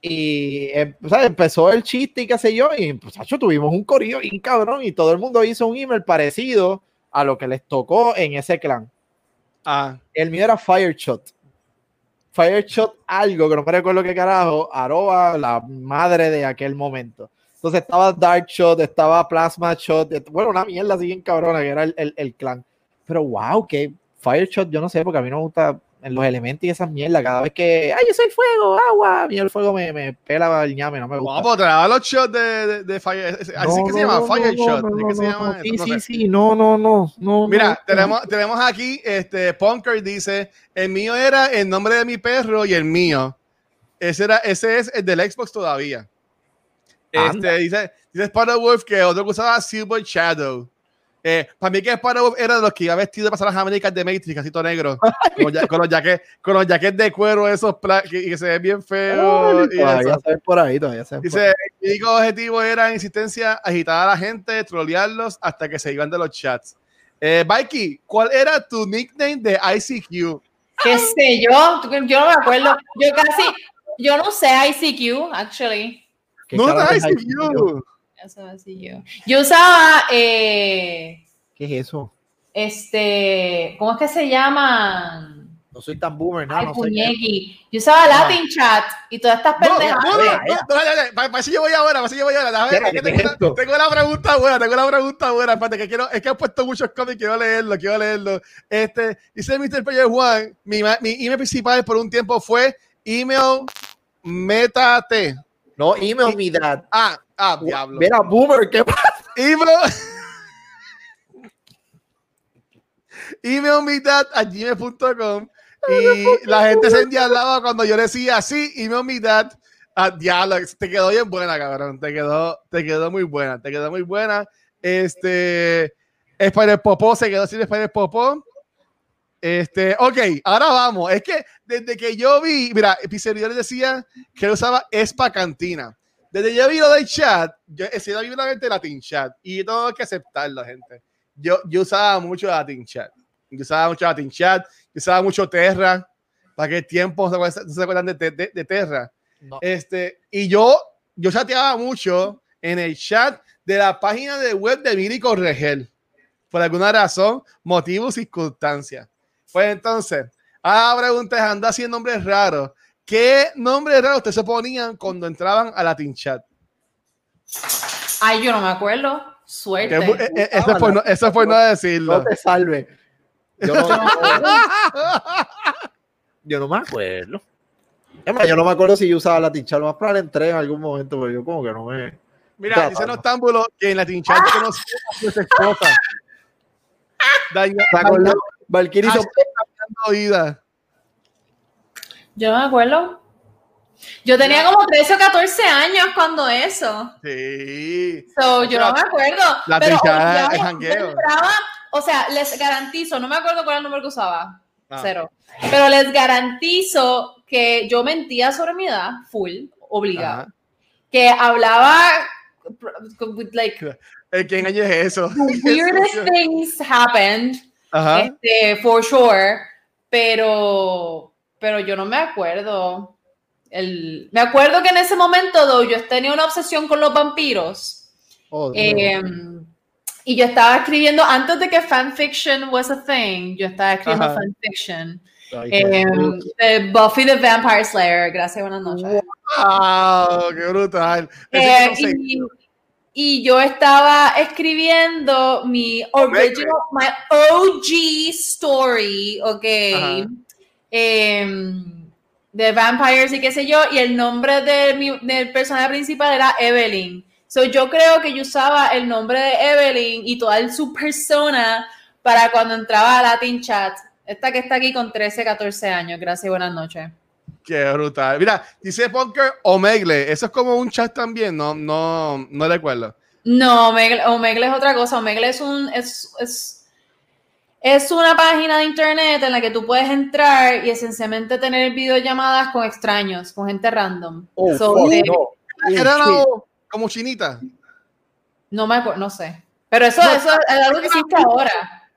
[SPEAKER 3] Y em, empezó el chiste y qué sé yo, y pues, tuvimos un corillo bien cabrón, y todo el mundo hizo un email parecido a lo que les tocó en ese clan.
[SPEAKER 2] Ah.
[SPEAKER 3] El mío era Fireshot. Fireshot algo, que no me recuerdo qué carajo, Aroa, la madre de aquel momento. Entonces estaba Dark Shot, estaba Plasma Shot, bueno, una mierda así bien cabrona que era el, el, el clan. Pero wow, que Fireshot, yo no sé, porque a mí no me gusta en los elementos y esas mierdas, cada vez que, ay, yo soy fuego, agua, mí el fuego me, me pela el ñame, no me gusta.
[SPEAKER 2] Vamos, traer los shots de, de, de Fire, así que se llama, Fire Shot,
[SPEAKER 3] ¿qué se llama? Sí, sí, sí, no, no, no, no.
[SPEAKER 2] Mira, tenemos, tenemos aquí, este, Punker dice, el mío era el nombre de mi perro y el mío. Ese, era, ese es el del Xbox todavía. Este, dice, dice Spider Wolf que otro que usaba Silver Shadow. Eh, para mí que Sparrow era de los que iba vestido de pasar las Américas de Matrix, casito negro, con, con, los jackets, con los jackets de cuero esos que, y que se ven bien feos.
[SPEAKER 3] todavía se por ahí, todavía se
[SPEAKER 2] Dice, el único objetivo era en insistencia agitar a la gente, trolearlos hasta que se iban de los chats. Eh, Mikey, ¿cuál era tu nickname de ICQ?
[SPEAKER 1] ¿Qué sé yo? Yo no me acuerdo. Yo casi, yo no sé ICQ, actually.
[SPEAKER 2] No, no ICQ.
[SPEAKER 1] Yo usaba. Eh,
[SPEAKER 3] ¿Qué es eso?
[SPEAKER 1] Este. ¿Cómo es que se llama?
[SPEAKER 3] No soy tan boomer, no. no
[SPEAKER 1] Yo usaba ah. Latin Chat y todas estas pendejadas. No, no,
[SPEAKER 2] no, para yo voy ahora, para yo voy ahora. tengo, tengo, la pregunta buena, tengo la pregunta buena. Espérate, que quiero, es que he puesto muchos cómics, quiero leerlo, quiero leerlo. Este, dice Mr. Player One, mi, mi email principal por un tiempo fue email metate.
[SPEAKER 3] No, email me that.
[SPEAKER 2] Ah, Ah, diablo.
[SPEAKER 3] Mira, Boomer, ¿qué pasa?
[SPEAKER 2] Email, *laughs* email mitad a gmail.com y la gente se endiablaba cuando yo decía sí, email mitad a diablo. Te quedó bien buena, cabrón. Te quedó, te quedó muy buena. Te quedó muy buena. Este. Spider Popó se quedó sin Spider Popó. Este, ok, ahora vamos. Es que desde que yo vi, mira, mi servidor decía que él usaba Espa Cantina. Desde yo vi lo del chat, yo he sido violamente Latin Chat y tengo que aceptarlo, gente. Yo, yo usaba mucho Latin Chat. Yo usaba mucho Latin Chat, yo usaba mucho Terra. ¿Para qué tiempo no se acuerdan de, de, de Terra? No. Este, y yo, yo chateaba mucho en el chat de la página de web de Miri Corregel. Por alguna razón, motivo, circunstancia. Pues entonces, ahora preguntas, anda haciendo nombres raros. ¿Qué nombres raros ustedes se ponían cuando entraban a Latin Chat?
[SPEAKER 1] Ay, yo no me acuerdo. Suerte.
[SPEAKER 2] Eh, eh, eso, fue no, eso fue no decirlo.
[SPEAKER 3] No te salve. Yo no, *laughs* yo no me acuerdo. yo no me acuerdo si yo usaba Latin Chat. Más para entré en algún momento, pero yo como que no me.
[SPEAKER 2] Mira, dice Noctámbulo que en Latin Chat ah. conocí a su esposa. *laughs*
[SPEAKER 3] Valkyrie hizo
[SPEAKER 2] vida.
[SPEAKER 1] Yo no me acuerdo. Yo tenía como 13 o 14 años cuando eso.
[SPEAKER 2] Sí.
[SPEAKER 1] So, yo no me acuerdo.
[SPEAKER 2] La pero ya, es jangueo.
[SPEAKER 1] o sea, les garantizo, no me acuerdo cuál era el número que usaba. Ah. Cero. Pero les garantizo que yo mentía sobre mi edad, full, obligado. Que hablaba, like.
[SPEAKER 2] ¿Quién año es eso? *laughs*
[SPEAKER 1] weirdest things happened. Este, for sure. Pero pero yo no me acuerdo. El, me acuerdo que en ese momento yo tenía una obsesión con los vampiros. Oh, em, y yo estaba escribiendo, antes de que fanfiction was a thing, yo estaba escribiendo fanfiction. Em, de Buffy the Vampire Slayer. Gracias, buenas noches.
[SPEAKER 2] ¡Wow! ¡Qué brutal!
[SPEAKER 1] Eh, y, y, yo estaba escribiendo mi original, my OG story, ok eh, de Vampires y qué sé yo, y el nombre de mi, del personaje principal era Evelyn. So, yo creo que yo usaba el nombre de Evelyn y toda su persona para cuando entraba a Latin Chat. Esta que está aquí con 13, 14 años. Gracias y buenas noches.
[SPEAKER 2] Qué brutal. Mira, dice Punker Omegle. Eso es como un chat también, no, no, no recuerdo.
[SPEAKER 1] No, Omegle, Omegle es otra cosa. Omegle es un, es, es es una página de internet en la que tú puedes entrar y esencialmente tener videollamadas con extraños, con gente random.
[SPEAKER 2] Oh, ¿Era como chinita?
[SPEAKER 1] No me acuerdo, no sé. Pero eso, eso es algo que existe ahora.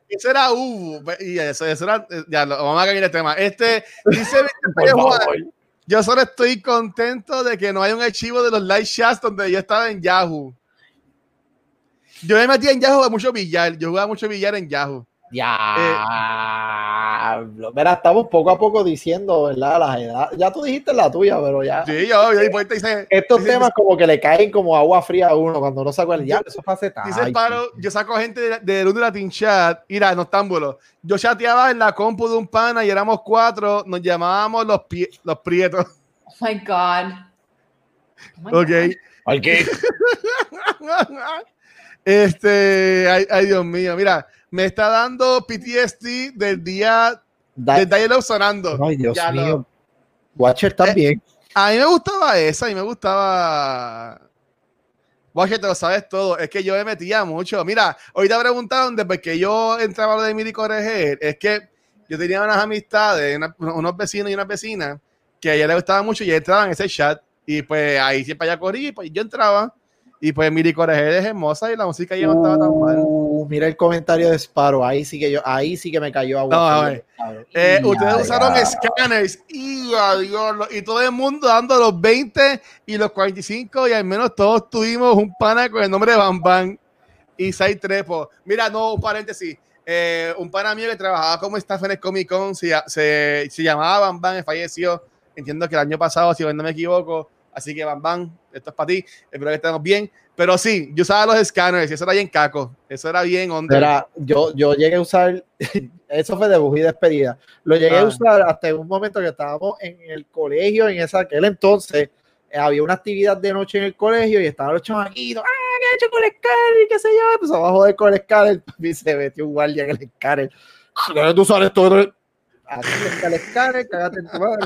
[SPEAKER 2] Eso era U, y eso, eso era, ya, vamos a cambiar el tema. Este, dice *laughs* yo solo estoy contento de que no haya un archivo de los live chats donde yo estaba en Yahoo. Yo me metí en Yahoo a mucho billar, yo jugaba mucho billar en Yahoo.
[SPEAKER 3] Ya. Mira, estamos poco a poco diciendo, ¿verdad? Las edades. Ya tú dijiste la tuya, pero ya.
[SPEAKER 2] Sí, yo, yo después te dice,
[SPEAKER 3] Estos temas como que le caen como agua fría a uno cuando no saca el ya, eso fue hace
[SPEAKER 2] Dice el paro, yo saco gente de, de Luna Latin Chat, mira, noctámbulos. Yo chateaba en la compu de un pana y éramos cuatro, nos llamábamos los, pie, los prietos.
[SPEAKER 1] Oh my God.
[SPEAKER 2] Oh ok.
[SPEAKER 3] Ok. *laughs*
[SPEAKER 2] este, ay, ay, Dios mío, mira me está dando PTSD del día del Dialogue sonando.
[SPEAKER 3] Ay, Dios mío. Watcher también. Eh,
[SPEAKER 2] a mí me gustaba esa, a mí me gustaba. Watcher, te lo sabes todo. Es que yo me metía mucho. Mira, ahorita preguntaron después que yo entraba a lo de Miri Correger. Es que yo tenía unas amistades, unos vecinos y unas vecinas que a ella le gustaba mucho y entraban en ese chat. Y pues ahí siempre allá corrí, pues yo entraba y pues Miri Coraje es hermosa y la música ya no estaba tan mal.
[SPEAKER 3] Uh, mira el comentario de Sparrow, ahí sí que yo, ahí sí que me cayó
[SPEAKER 2] agua. Eh, ustedes usaron scanners y adiós, y todo el mundo dando los 20 y los 45 y al menos todos tuvimos un pana con el nombre de Bam Bam y Sai Trepo. Mira, no, un paréntesis. Eh, un pana mío que trabajaba como staff en el Comic Con se, se, se llamaba Bam Bam, falleció. Entiendo que el año pasado, si no me equivoco Así que, Bam Bam, esto es para ti. Espero que estemos bien. Pero sí, yo usaba los escáneres y eso era bien caco. Eso era bien onda.
[SPEAKER 3] yo, yo llegué a usar, *laughs* eso fue de bujía despedida. Lo llegué a ah. usar hasta un momento que estábamos en el colegio, en esa, aquel entonces. Eh, había una actividad de noche en el colegio y estaban los chamaquitos, ¡ah, qué he hecho con el escáner! ¿Qué sé yo? Pues abajo a joder con el escáner y *laughs* se metió un guardia en el escáner. tú sabes todo? Así está el escáner, cagate en tu madre,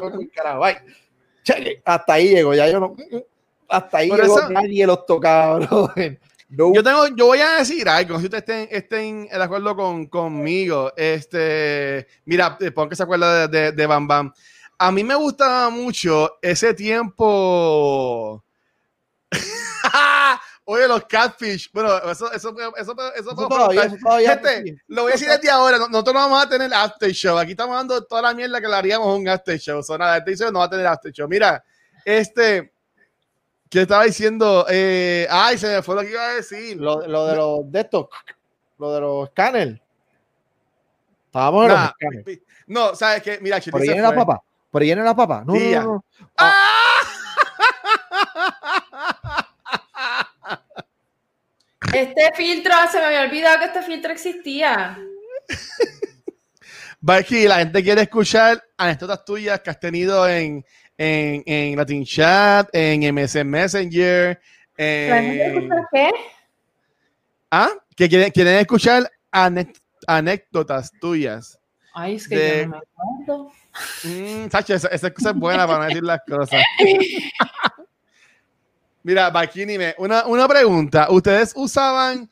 [SPEAKER 3] hasta ahí llegó, ya yo no. Hasta ahí llegó, nadie los tocaba, *laughs* bro.
[SPEAKER 2] Yo tengo, yo voy a decir algo, si ustedes estén, estén de acuerdo con, conmigo. Este, mira, eh, pon que se acuerda de, de, de Bam Bam. A mí me gustaba mucho ese tiempo. *laughs* Oye, los catfish. Bueno, eso, eso, eso, eso, eso, todavía, todavía, Gente, lo voy a decir desde ahora. Nosotros no vamos a tener after show. Aquí estamos dando toda la mierda que le haríamos un after show. So, nada, este dice no va a tener after show. Mira, este. ¿Qué estaba diciendo? Eh, ay, se me fue lo que iba a decir.
[SPEAKER 3] Lo, lo de los de estos, lo de los scanners. Estábamos en nah, los.
[SPEAKER 2] No, ¿sabes qué? Mira,
[SPEAKER 3] Por ahí viene la papa. Por ahí viene la papa. No, no, no, no. Ah.
[SPEAKER 1] Este filtro, se me había olvidado que este filtro existía.
[SPEAKER 2] Valky, la gente quiere escuchar anécdotas tuyas que has tenido en, en, en Latin Chat, en MS Messenger. En... ¿Qué? ¿Ah? Que quieren, quieren escuchar anécdotas tuyas.
[SPEAKER 1] Ay, es que de... yo no me acuerdo.
[SPEAKER 2] Mm, Sacho, esa, esa cosa es buena para no decir las cosas. *laughs* Mira, Bakini, una, una pregunta. ¿Ustedes usaban...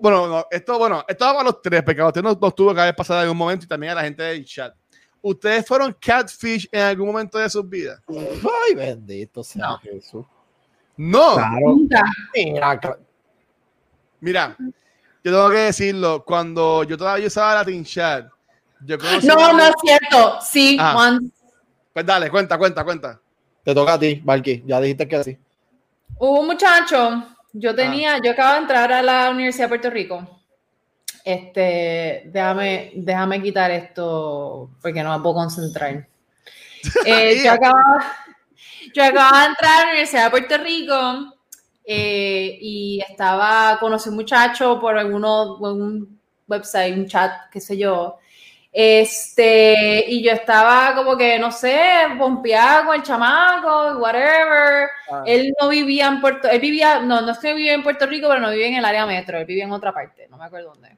[SPEAKER 2] bueno, no, esto, bueno, esto va para los tres, porque a ustedes nos, nos tuvo que haber pasado en un momento y también a la gente del chat. ¿Ustedes fueron catfish en algún momento de sus vidas?
[SPEAKER 3] Ay, bendito sea no. Jesús.
[SPEAKER 2] No.
[SPEAKER 3] Claro.
[SPEAKER 2] Mira, yo tengo que decirlo, cuando yo todavía usaba Latin Chat, yo
[SPEAKER 1] No, no es cierto. Sí, ah. Juan.
[SPEAKER 2] Pues dale, cuenta, cuenta, cuenta.
[SPEAKER 3] Te toca a ti, Valky. Ya dijiste que sí.
[SPEAKER 1] Hubo un muchacho, yo tenía, ah. yo acabo de entrar a la Universidad de Puerto Rico. Este, déjame, déjame quitar esto porque no me puedo concentrar. *laughs* Eh, yo, acabo, yo acabo de entrar a la Universidad de Puerto Rico eh, y estaba, conocí un muchacho por alguno, un website, un chat, qué sé yo, este, y yo estaba como que, no sé, pompeada con el chamaco, whatever. Ah. Él no vivía en Puerto, él vivía, no, no es que vivía en Puerto Rico, pero no vivía en el área metro, él vivía en otra parte, no me acuerdo dónde.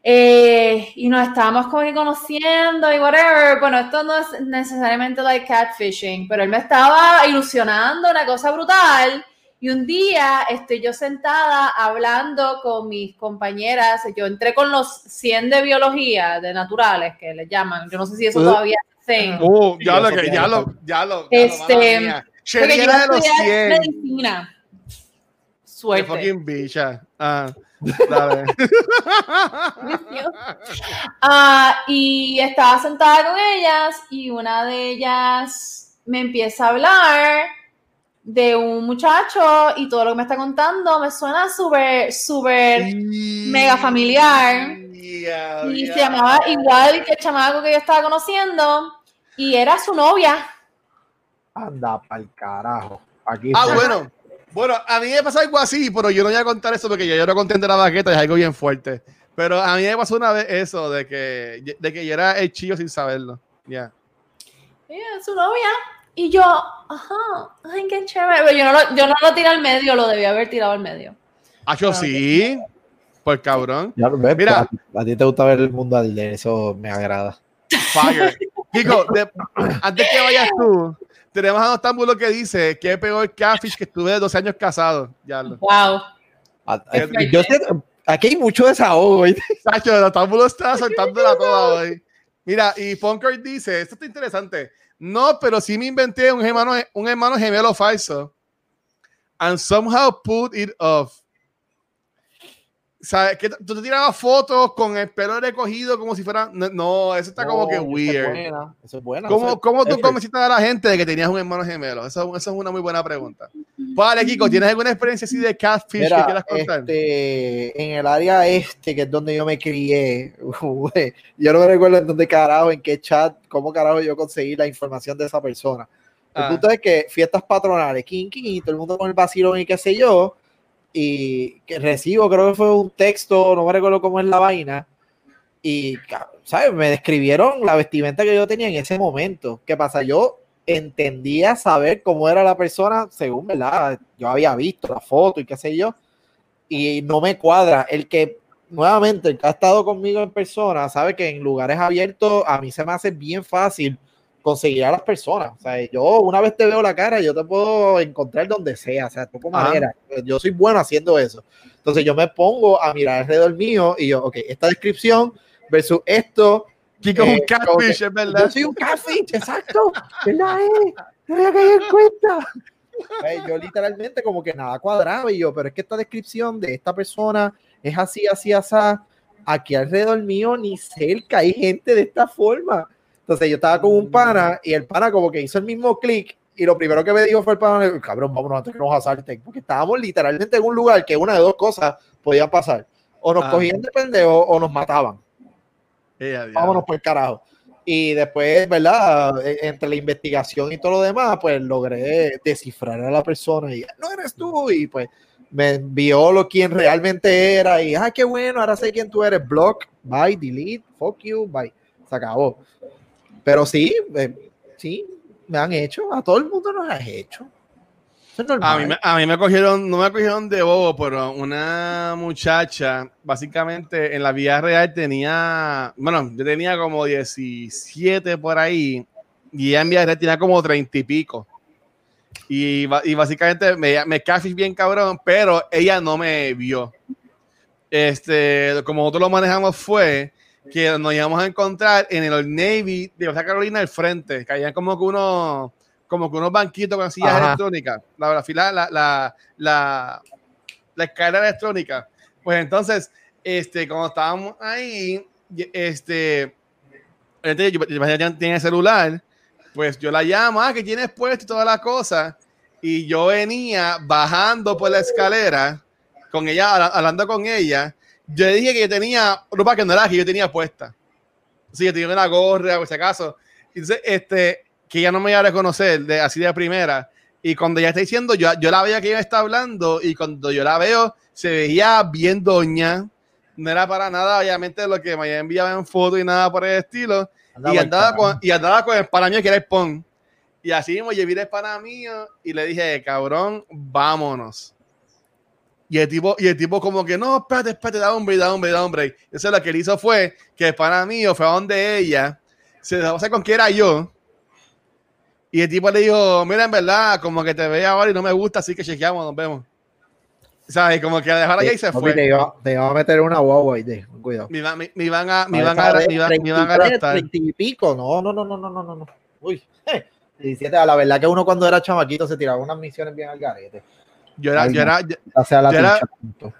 [SPEAKER 1] Eh, y nos estábamos como que conociendo y whatever. Bueno, esto no es necesariamente like catfishing, pero él me estaba ilusionando, una cosa brutal. Y un día estoy yo sentada hablando con mis compañeras, yo entré con los 100 de biología, de naturales, que les llaman, yo no sé si eso todavía
[SPEAKER 2] es uh, ya, lo que, ya lo, ya lo,
[SPEAKER 1] este, porque yo de los 100. medicina. Suerte.
[SPEAKER 2] Qué fucking bicha. Ah, *laughs* *laughs*
[SPEAKER 1] ah, y estaba sentada con ellas y una de ellas me empieza a hablar de un muchacho y todo lo que me está contando me suena súper, súper mega familiar. y se llamaba igual que el chamaco que yo estaba conociendo y era su novia.
[SPEAKER 3] Anda pa'l carajo. Aquí
[SPEAKER 2] ah, bueno. Bueno, a mí me pasó algo así, pero yo no voy a contar eso porque yo, no conté de la baqueta, es algo bien fuerte. Pero a mí me pasó una vez eso, de que, de que yo era el chillo sin saberlo. Ya.
[SPEAKER 1] Yeah. su novia. Y yo, ajá, ay, qué chévere. Pero yo no, lo, yo no lo tiré al medio, lo debía haber tirado al medio.
[SPEAKER 2] Ah, yo sí. Pues cabrón.
[SPEAKER 3] Ya, ves, Mira, a, a, ti te gusta ver el mundo al de eso me agrada.
[SPEAKER 2] Fire. *laughs* De, antes que vayas tú, tenemos a Nostambulo que dice que pegó el catfish que estuve 12 años casado. Ya lo.
[SPEAKER 1] Wow.
[SPEAKER 3] Yo sé, aquí hay mucho desahogo.
[SPEAKER 2] Sacho, Nostambulo está soltándola toda hoy. Mira, y Punker dice, esto está interesante. No, pero sí me inventé un hermano, un hermano gemelo falso. And somehow put it off. ¿Sabes? Que tú te tirabas fotos con el pelo recogido como si fuera. No, eso está como que weird.
[SPEAKER 3] Eso es bueno.
[SPEAKER 2] ¿Cómo, ¿cómo tú convenciste a la gente de que tenías un hermano gemelo? Eso, eso, es una muy buena pregunta. Vale, Kiko, ¿tienes alguna experiencia así de catfish Mira, que quieras contar?
[SPEAKER 3] Este, en el área este, que es donde yo me crié, *laughs* yo no me recuerdo en dónde carajo, en qué chat, cómo carajo yo conseguí la información de esa persona. El ah. punto es que fiestas patronales, king, king, y todo el mundo con el vacilón y qué sé yo y que recibo, creo que fue un texto, no me recuerdo cómo es la vaina, y, ¿sabes? Me describieron la vestimenta que yo tenía en ese momento. ¿Qué pasa? Yo entendía saber cómo era la persona según, ¿verdad? Yo había visto la foto y qué sé yo, y no me cuadra. El que, nuevamente, ha estado conmigo en persona, sabe que en lugares abiertos a mí se me hace bien fácil conseguir a las personas. O sea, yo una vez te veo la cara, yo te puedo encontrar donde sea, o sea, poco manera. Yo soy bueno haciendo eso. Entonces yo me pongo a mirar alrededor mío y yo, ok, esta descripción versus esto.
[SPEAKER 2] Kiko es un eh, catfish, es verdad.
[SPEAKER 3] Yo soy un catfish, exacto. *laughs* ¿Verdad? Eh? No había caído en cuenta. Pues, yo literalmente como que nada cuadraba y yo, pero es que esta descripción de esta persona es así, así, así. Aquí alrededor mío ni cerca hay gente de esta forma. Entonces yo estaba con un pana y el pana como que hizo el mismo clic y lo primero que me dijo fue el pana, cabrón, vámonos antes que nos asalten, porque estábamos literalmente en un lugar que una de dos cosas podían pasar. O nos ah. cogían de pendejo o nos mataban. vámonos por el carajo. Y después, ¿verdad? E, entre la investigación y todo lo demás, pues logré descifrar a la persona y no eres tú. Y pues me envió lo quien realmente era. Y, ah, qué bueno, ahora sé quién tú eres. Block, bye, delete, fuck you, bye. Se acabó. Pero sí, eh, sí, me han hecho. A todo el mundo nos has hecho.
[SPEAKER 2] A mí, a mí, me cogieron, no me cogieron de bobo, pero una muchacha, básicamente en la vida real tenía, bueno, yo tenía como 17 por ahí, y ella en vida real tenía como 30 y pico. Y, y básicamente me, me bien cabrón, pero ella no me vio. Este, como nosotros lo manejamos fue que nos íbamos a encontrar en el Navy de Baja Carolina al frente, que como que unos como que unos banquitos con sillas electrónicas, la, la la, la, la, escalera electrónica. Pues entonces, este, cuando estábamos ahí, este, este yo, yo, tiene celular, pues yo la llamo, ah, que tienes puesto y todas las cosas, y yo venía bajando por la escalera con ella, hablando con ella, yo dije que yo tenía ropa que no era que yo tenía puesta. Sí, yo tenía una gorra, por si acaso. Entonces, este, que ella no me iba a reconocer de, así de primera. Y cuando ella está diciendo, yo, yo la veía que ella está hablando y cuando yo la veo, se veía bien doña. No era para nada, obviamente, lo que me había enviado en foto y nada por el estilo. y, andaba con, y andaba con el pana mío que era el PON. Y así mismo vi el pana mío y le dije, cabrón, vámonos. Y el tipo, y el tipo como que, no, espérate, espérate, da hombre, da hombre, da hombre. Eso lo que él hizo fue que el pana mío fue a donde ella, se dejó hacer con que era yo, y el tipo le dijo, mira, en verdad, como que te ve ahora y no me gusta, así que chequeamos, nos vemos. ¿Sabes? Como que dejar allá y se fue.
[SPEAKER 3] Te iba, te iba, a meter una guagua ahí, cuidado.
[SPEAKER 2] Me, van a, me iban a, me iban a, me iban a
[SPEAKER 3] y pico, no, no, no, no, no, no, no. Uy, *laughs* 17, a la verdad que uno cuando era chamaquito se tiraba unas misiones bien al garete.
[SPEAKER 2] Yo era, yo era, yo, era,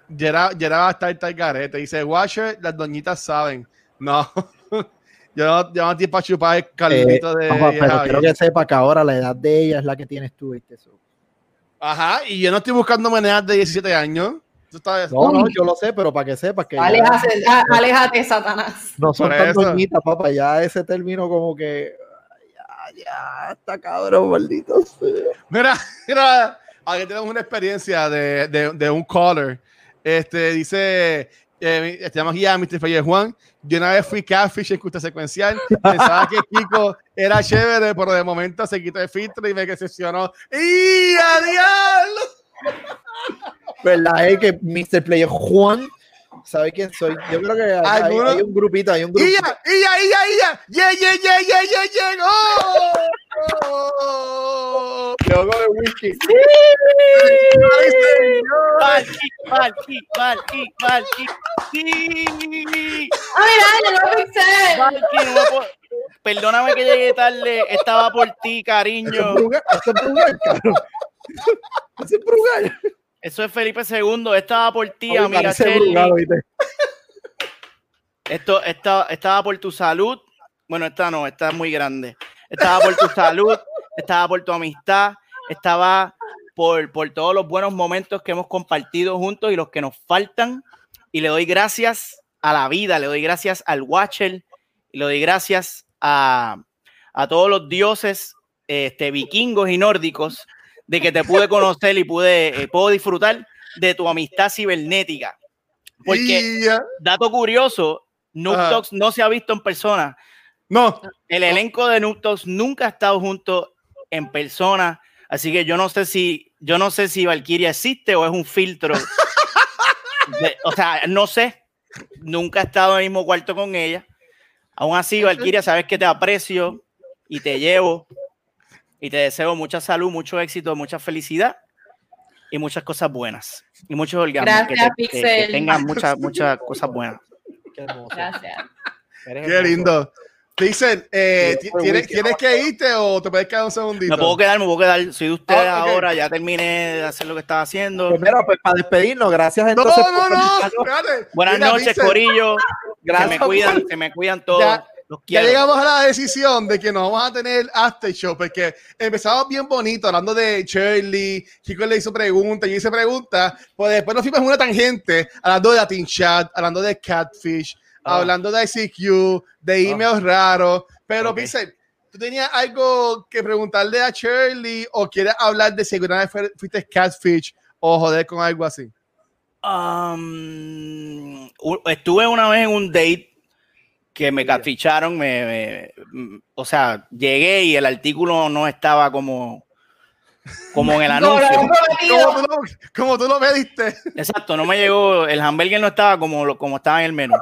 [SPEAKER 2] yo era, yo era bastante al garete. Dice, Washer, las doñitas saben. No. *laughs* Yo no, yo no estoy para chupar el calvito
[SPEAKER 3] eh, de. pero quiero que sepa que ahora la edad de ella es la que tienes tú, ¿viste? Eso.
[SPEAKER 2] Ajá, y yo no estoy buscando meneas de 17 años.
[SPEAKER 3] no, no, yo lo sé, pero para que sepas que.
[SPEAKER 1] Aléjate, ya, aléjate Satanás.
[SPEAKER 3] No son tan doñitas, papá. Ya ese término, como que. Ya, ya, está cabrón, maldito
[SPEAKER 2] Mira, mira. Aquí tenemos una experiencia de, de, de un caller. Este dice: eh, estamos aquí a Mr. Fayez Juan. Yo una vez fui catfish en justa secuencial. *laughs* Pensaba que Kiko era chévere, pero de momento se quitó el filtro y me decepcionó. ¡Y a diablo! *laughs*
[SPEAKER 3] ¿Verdad? Es que Mr. Player Juan sabe quién soy. Yo creo que hay, hay, hay un grupito, hay un grupo.
[SPEAKER 2] ¡Ia, ia, ia, ia! ¡Yeah, yeah, yeah, yeah, yeah, yeah! ¡Oh! ¡Oh!
[SPEAKER 3] Llegó con el whisky. ¡Sí!
[SPEAKER 4] Valky, Valky, Valky, Valky. ¡Sí!
[SPEAKER 1] ¡Ay, no lo pensé!
[SPEAKER 4] Valky, no puedo... Perdóname que llegué tarde. Estaba por ti, cariño.
[SPEAKER 3] Eso es Brugal, cabrón. Eso es Brugal.
[SPEAKER 4] Eso es Felipe II. Estaba por ti, amiga. Esto estaba, estaba por tu salud. Bueno, esta no, esta es muy grande. Estaba por tu salud, estaba por tu amistad, estaba por, por todos los buenos momentos que hemos compartido juntos y los que nos faltan. Y le doy gracias a la vida, le doy gracias al Watcher, y le doy gracias a, a todos los dioses este, vikingos y nórdicos de que te pude conocer y pude eh, puedo disfrutar de tu amistad cibernética. Porque, dato curioso, Noob no se ha visto en persona.
[SPEAKER 2] No.
[SPEAKER 4] El elenco de Noob nunca ha estado junto en persona. Así que yo no sé si, yo no sé si Valkyria existe o es un filtro. o sea, no sé. Nunca he estado en el mismo cuarto con ella. Aún así, Valkyria, sabes que te aprecio y te llevo y te deseo mucha salud, mucho éxito, mucha felicidad y muchas cosas buenas y muchos orgasmos que,
[SPEAKER 1] Gracias,
[SPEAKER 4] te- que- que
[SPEAKER 1] Pixel.
[SPEAKER 4] tengan muchas muchas cosas buenas.
[SPEAKER 3] Qué hermoso.
[SPEAKER 1] Gracias.
[SPEAKER 2] Qué lindo. Dicen, eh, ¿tienes,
[SPEAKER 3] wiki.
[SPEAKER 2] ¿tienes que irte o te puedes quedar un segundito?
[SPEAKER 4] Me puedo quedar, me puedo quedar. Soy de ustedes
[SPEAKER 2] Ah,
[SPEAKER 4] ahora, ya terminé de hacer lo que estaba haciendo.
[SPEAKER 3] Pues mira, pues para despedirnos, gracias
[SPEAKER 2] No,
[SPEAKER 3] entonces.
[SPEAKER 2] no,
[SPEAKER 3] por
[SPEAKER 2] no, espérate.
[SPEAKER 4] Buenas
[SPEAKER 2] Mira,
[SPEAKER 4] noches,
[SPEAKER 2] Pixel,
[SPEAKER 4] Corillo. Se
[SPEAKER 3] Gracias
[SPEAKER 4] me
[SPEAKER 3] por-
[SPEAKER 4] cuidan, se me cuidan todos.
[SPEAKER 2] Ya- Ya llegamos a la decisión de que nos vamos a tener after show, porque empezamos bien bonito hablando de Shirley, Chico le hizo preguntas, yo hice preguntas, pues después nos fuimos en una tangente hablando de Latin Chat, hablando de Catfish,
[SPEAKER 3] Ah.
[SPEAKER 2] hablando de ICQ, de emails raros, pero
[SPEAKER 4] Ok.
[SPEAKER 2] Pixel, ¿tú tenías algo que preguntarle a Shirley o quieres hablar de si alguna vez fue- fuiste Catfish o joder con algo así?
[SPEAKER 4] Um, estuve una vez en un date que me catficharon, me, me- mm, o sea, llegué y el artículo no estaba como, como en el *laughs* anuncio.
[SPEAKER 2] Como tú lo, como tú lo pediste.
[SPEAKER 4] Exacto, no me llegó, el hamburger no estaba como, lo- como estaba en el menú.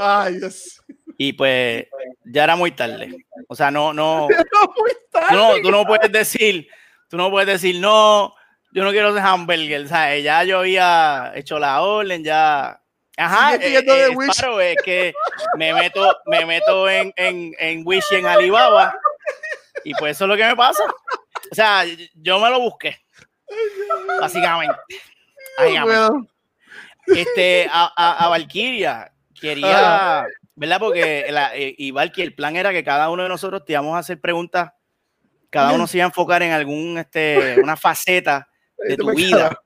[SPEAKER 2] Ay, Dios.
[SPEAKER 4] Y pues ya era muy tarde. O sea, no, no, *laughs*
[SPEAKER 3] No, muy tarde.
[SPEAKER 4] tú no, tú no puedes decir, tú no puedes decir, no, yo no quiero ese hamburger, ¿sabes? Ya yo había hecho la orden, ya. Ajá, eh,
[SPEAKER 2] pidiendo de
[SPEAKER 4] eh,
[SPEAKER 2] Wish.
[SPEAKER 4] Sparrow, es que me meto, me meto en, en, en Wish y en Alibaba y pues eso es lo que me pasa. O sea, yo me lo busqué, básicamente.
[SPEAKER 2] Bueno,
[SPEAKER 4] Este, a, a, a Valkyria, quería, ¿verdad? Porque la, eh, y Valky, el plan era que cada uno de nosotros te íbamos a hacer preguntas, cada uno se iba a enfocar en algún, este, una faceta de tu vida.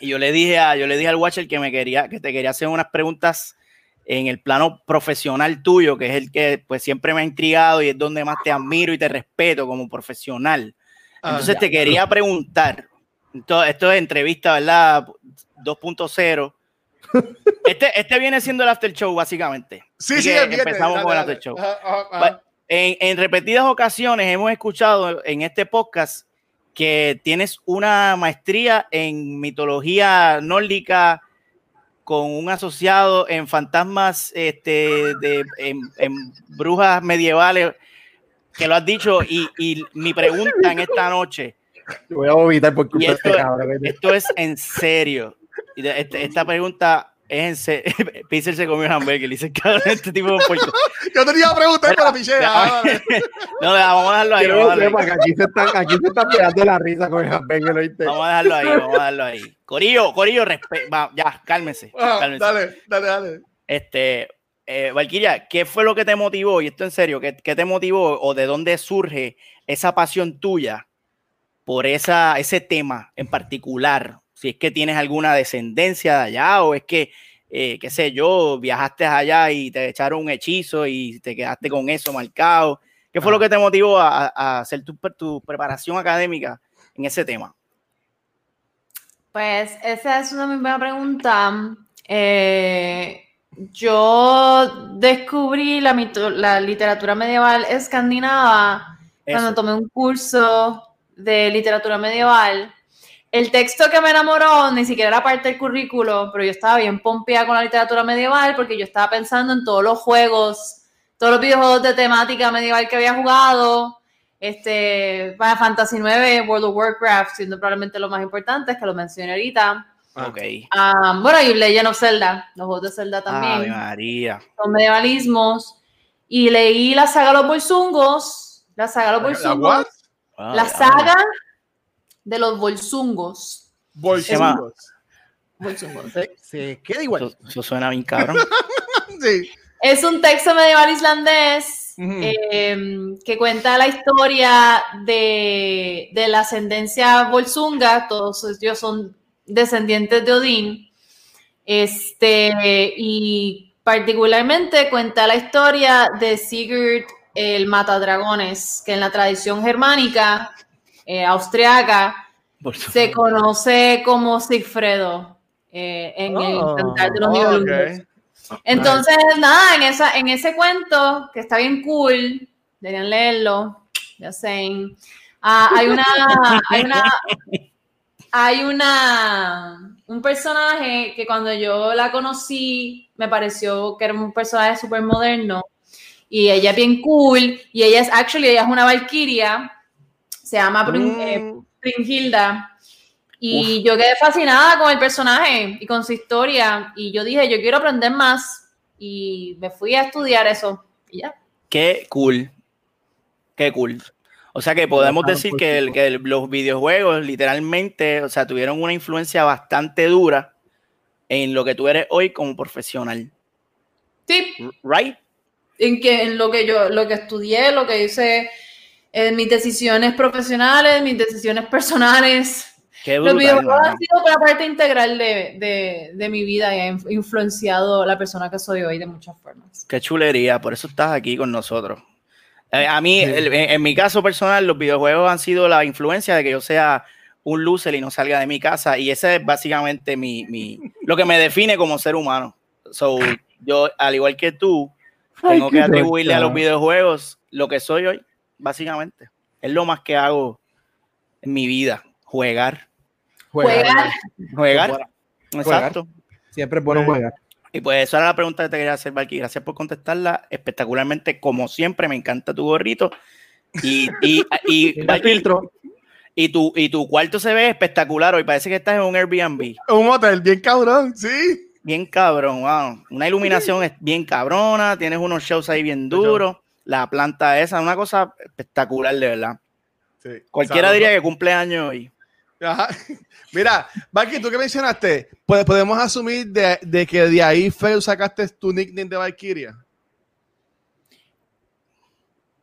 [SPEAKER 4] Y yo le dije a, yo le dije al Watcher que me quería, que te quería hacer unas preguntas en el plano profesional tuyo, que es el que pues siempre me ha intrigado y es donde más te admiro y te respeto como profesional.
[SPEAKER 2] Ah,
[SPEAKER 4] Entonces te quería preguntar, esto, esto es entrevista, ¿verdad? 2.0. *laughs* Este, este viene siendo el after show, básicamente.
[SPEAKER 2] Sí,
[SPEAKER 4] Así
[SPEAKER 2] sí,
[SPEAKER 4] que empezamos
[SPEAKER 2] Dale,
[SPEAKER 4] con el after show.
[SPEAKER 2] Ajá, ajá, ajá.
[SPEAKER 4] Bueno, En, en repetidas ocasiones hemos escuchado en este podcast que tienes una maestría en mitología nórdica con un asociado en fantasmas, este, de, en, en brujas medievales, que lo has dicho. Y, y mi pregunta en esta noche,
[SPEAKER 3] Te Voy a vomitar por culpa de
[SPEAKER 4] esto,
[SPEAKER 3] este cabrón.
[SPEAKER 4] esto es en serio. De- este- esta pregunta es en. *laughs* Pixel se comió un hamburger y dice, cabrón, este tipo de puerco. *laughs*
[SPEAKER 2] Yo te iba a preguntar,
[SPEAKER 4] Mira,
[SPEAKER 2] pero piché.
[SPEAKER 4] ya,
[SPEAKER 2] ah. *laughs*
[SPEAKER 4] No, vamos a dejarlo ahí. Vamos a
[SPEAKER 3] que
[SPEAKER 4] dejarlo ahí.
[SPEAKER 3] sepa que aquí se están, aquí se están pegando la risa con el hamburger.
[SPEAKER 4] Vamos a dejarlo ahí, vamos a dejarlo ahí. Corillo, Corillo, va, ya, cálmese.
[SPEAKER 2] Ajá,
[SPEAKER 4] cálmese.
[SPEAKER 2] Dale, dale, dale.
[SPEAKER 4] Este, eh, Valkyria, ¿qué fue lo que te motivó? Y esto en serio, ¿qué, qué te motivó o de dónde surge esa pasión tuya por esa, ese tema en particular? Si es que tienes alguna descendencia de allá o es que, eh, qué sé yo, viajaste allá y te echaron un hechizo y te quedaste con eso marcado. ¿Qué fue
[SPEAKER 2] Ajá.
[SPEAKER 4] lo que te motivó a, a hacer tu, tu preparación académica en ese tema?
[SPEAKER 1] Pues esa es una muy buena pregunta. Eh, yo descubrí la, mito- la literatura medieval escandinava cuando tomé un curso de literatura medieval. El texto que me enamoró ni siquiera era parte del currículo, pero yo estaba bien pompeada con la literatura medieval porque yo estaba pensando en todos los juegos, todos los videojuegos de temática medieval que había jugado, este, Final Fantasy IX, World of Warcraft, siendo probablemente lo más importante, que lo mencioné ahorita.
[SPEAKER 4] Ok.
[SPEAKER 1] Ah, bueno, y Legend of Zelda, los juegos de Zelda también
[SPEAKER 4] Ave María.
[SPEAKER 1] son medievalismos. Y leí la saga Los Bolsungos, la saga Los
[SPEAKER 2] ¿La what?
[SPEAKER 4] Ah,
[SPEAKER 1] la
[SPEAKER 4] ya.
[SPEAKER 1] saga de los Bolsungos.
[SPEAKER 2] Bolsungos.
[SPEAKER 1] Bolsungos.
[SPEAKER 3] Se, se queda igual.
[SPEAKER 4] Eso, eso suena bien cabrón. *laughs*
[SPEAKER 2] Sí.
[SPEAKER 1] Es un texto medieval islandés eh, que cuenta la historia de, de la ascendencia Bolsunga, todos ellos son descendientes de Odín, este, y particularmente cuenta la historia de Sigurd el Matadragones, que en la tradición germánica, eh, austriaca, se conoce como Sigfredo eh, en
[SPEAKER 3] Oh.
[SPEAKER 1] el Cantar de los
[SPEAKER 2] Oh.
[SPEAKER 1] Entonces, nada, en, esa, en ese cuento, que está bien cool, deberían leerlo, ya sé. ah, hay una, hay una, hay una, un personaje que cuando yo la conocí, me pareció que era un personaje súper moderno. y ella es bien cool, y ella es, actually, ella es una valquiria, se llama eh,
[SPEAKER 2] Mm,
[SPEAKER 1] Brunhilda, y yo quedé fascinada con el personaje y con su historia, y yo dije, yo quiero aprender más, y me fui a estudiar eso, y ya.
[SPEAKER 4] Qué cool. Qué cool. O sea que podemos decir que, el- que el- los videojuegos literalmente, o sea, tuvieron una influencia bastante dura en lo que tú eres hoy como profesional.
[SPEAKER 1] Sí,
[SPEAKER 4] Right?
[SPEAKER 1] en que en lo que yo lo que estudié, lo que hice en mis decisiones profesionales, mis decisiones personales.
[SPEAKER 4] Qué
[SPEAKER 1] Los
[SPEAKER 4] brutal.
[SPEAKER 1] videojuegos
[SPEAKER 4] mano.
[SPEAKER 1] han sido una parte integral de, de- de mi vida y han influenciado la persona que soy hoy de muchas formas.
[SPEAKER 4] Qué chulería, por eso estás aquí con nosotros. Eh, a mí,
[SPEAKER 3] Sí.
[SPEAKER 4] el- en, en mi caso personal, los videojuegos han sido la influencia de que yo sea un loser y no salga de mi casa. Y ese es básicamente mi, mi- lo que me define como ser humano. So, yo, al igual que tú, tengo que atribuirle a los videojuegos lo que soy hoy, básicamente. Es lo más que hago en mi vida, jugar.
[SPEAKER 1] Juegar.
[SPEAKER 4] Jugar. Exacto.
[SPEAKER 3] Siempre es bueno jugar.
[SPEAKER 4] Y pues esa era la pregunta que te quería hacer, Valky. Gracias por contestarla espectacularmente, como siempre. Me encanta tu gorrito. Y, y, y, *laughs* Valky,
[SPEAKER 3] filtro.
[SPEAKER 4] y tu, y tu cuarto se ve espectacular hoy. Parece que estás en un Airbnb.
[SPEAKER 2] Un hotel bien cabrón, sí.
[SPEAKER 4] Bien cabrón, wow. Una iluminación es bien cabrona. Tienes unos shows ahí bien duros. La planta esa, una cosa espectacular, de verdad.
[SPEAKER 2] sí.
[SPEAKER 4] Cualquiera diría que cumple años hoy.
[SPEAKER 2] Ajá. *laughs* Mira, Valky, tú que mencionaste, pues podemos asumir de, de que de ahí fue sacaste tu nickname de Valkyria.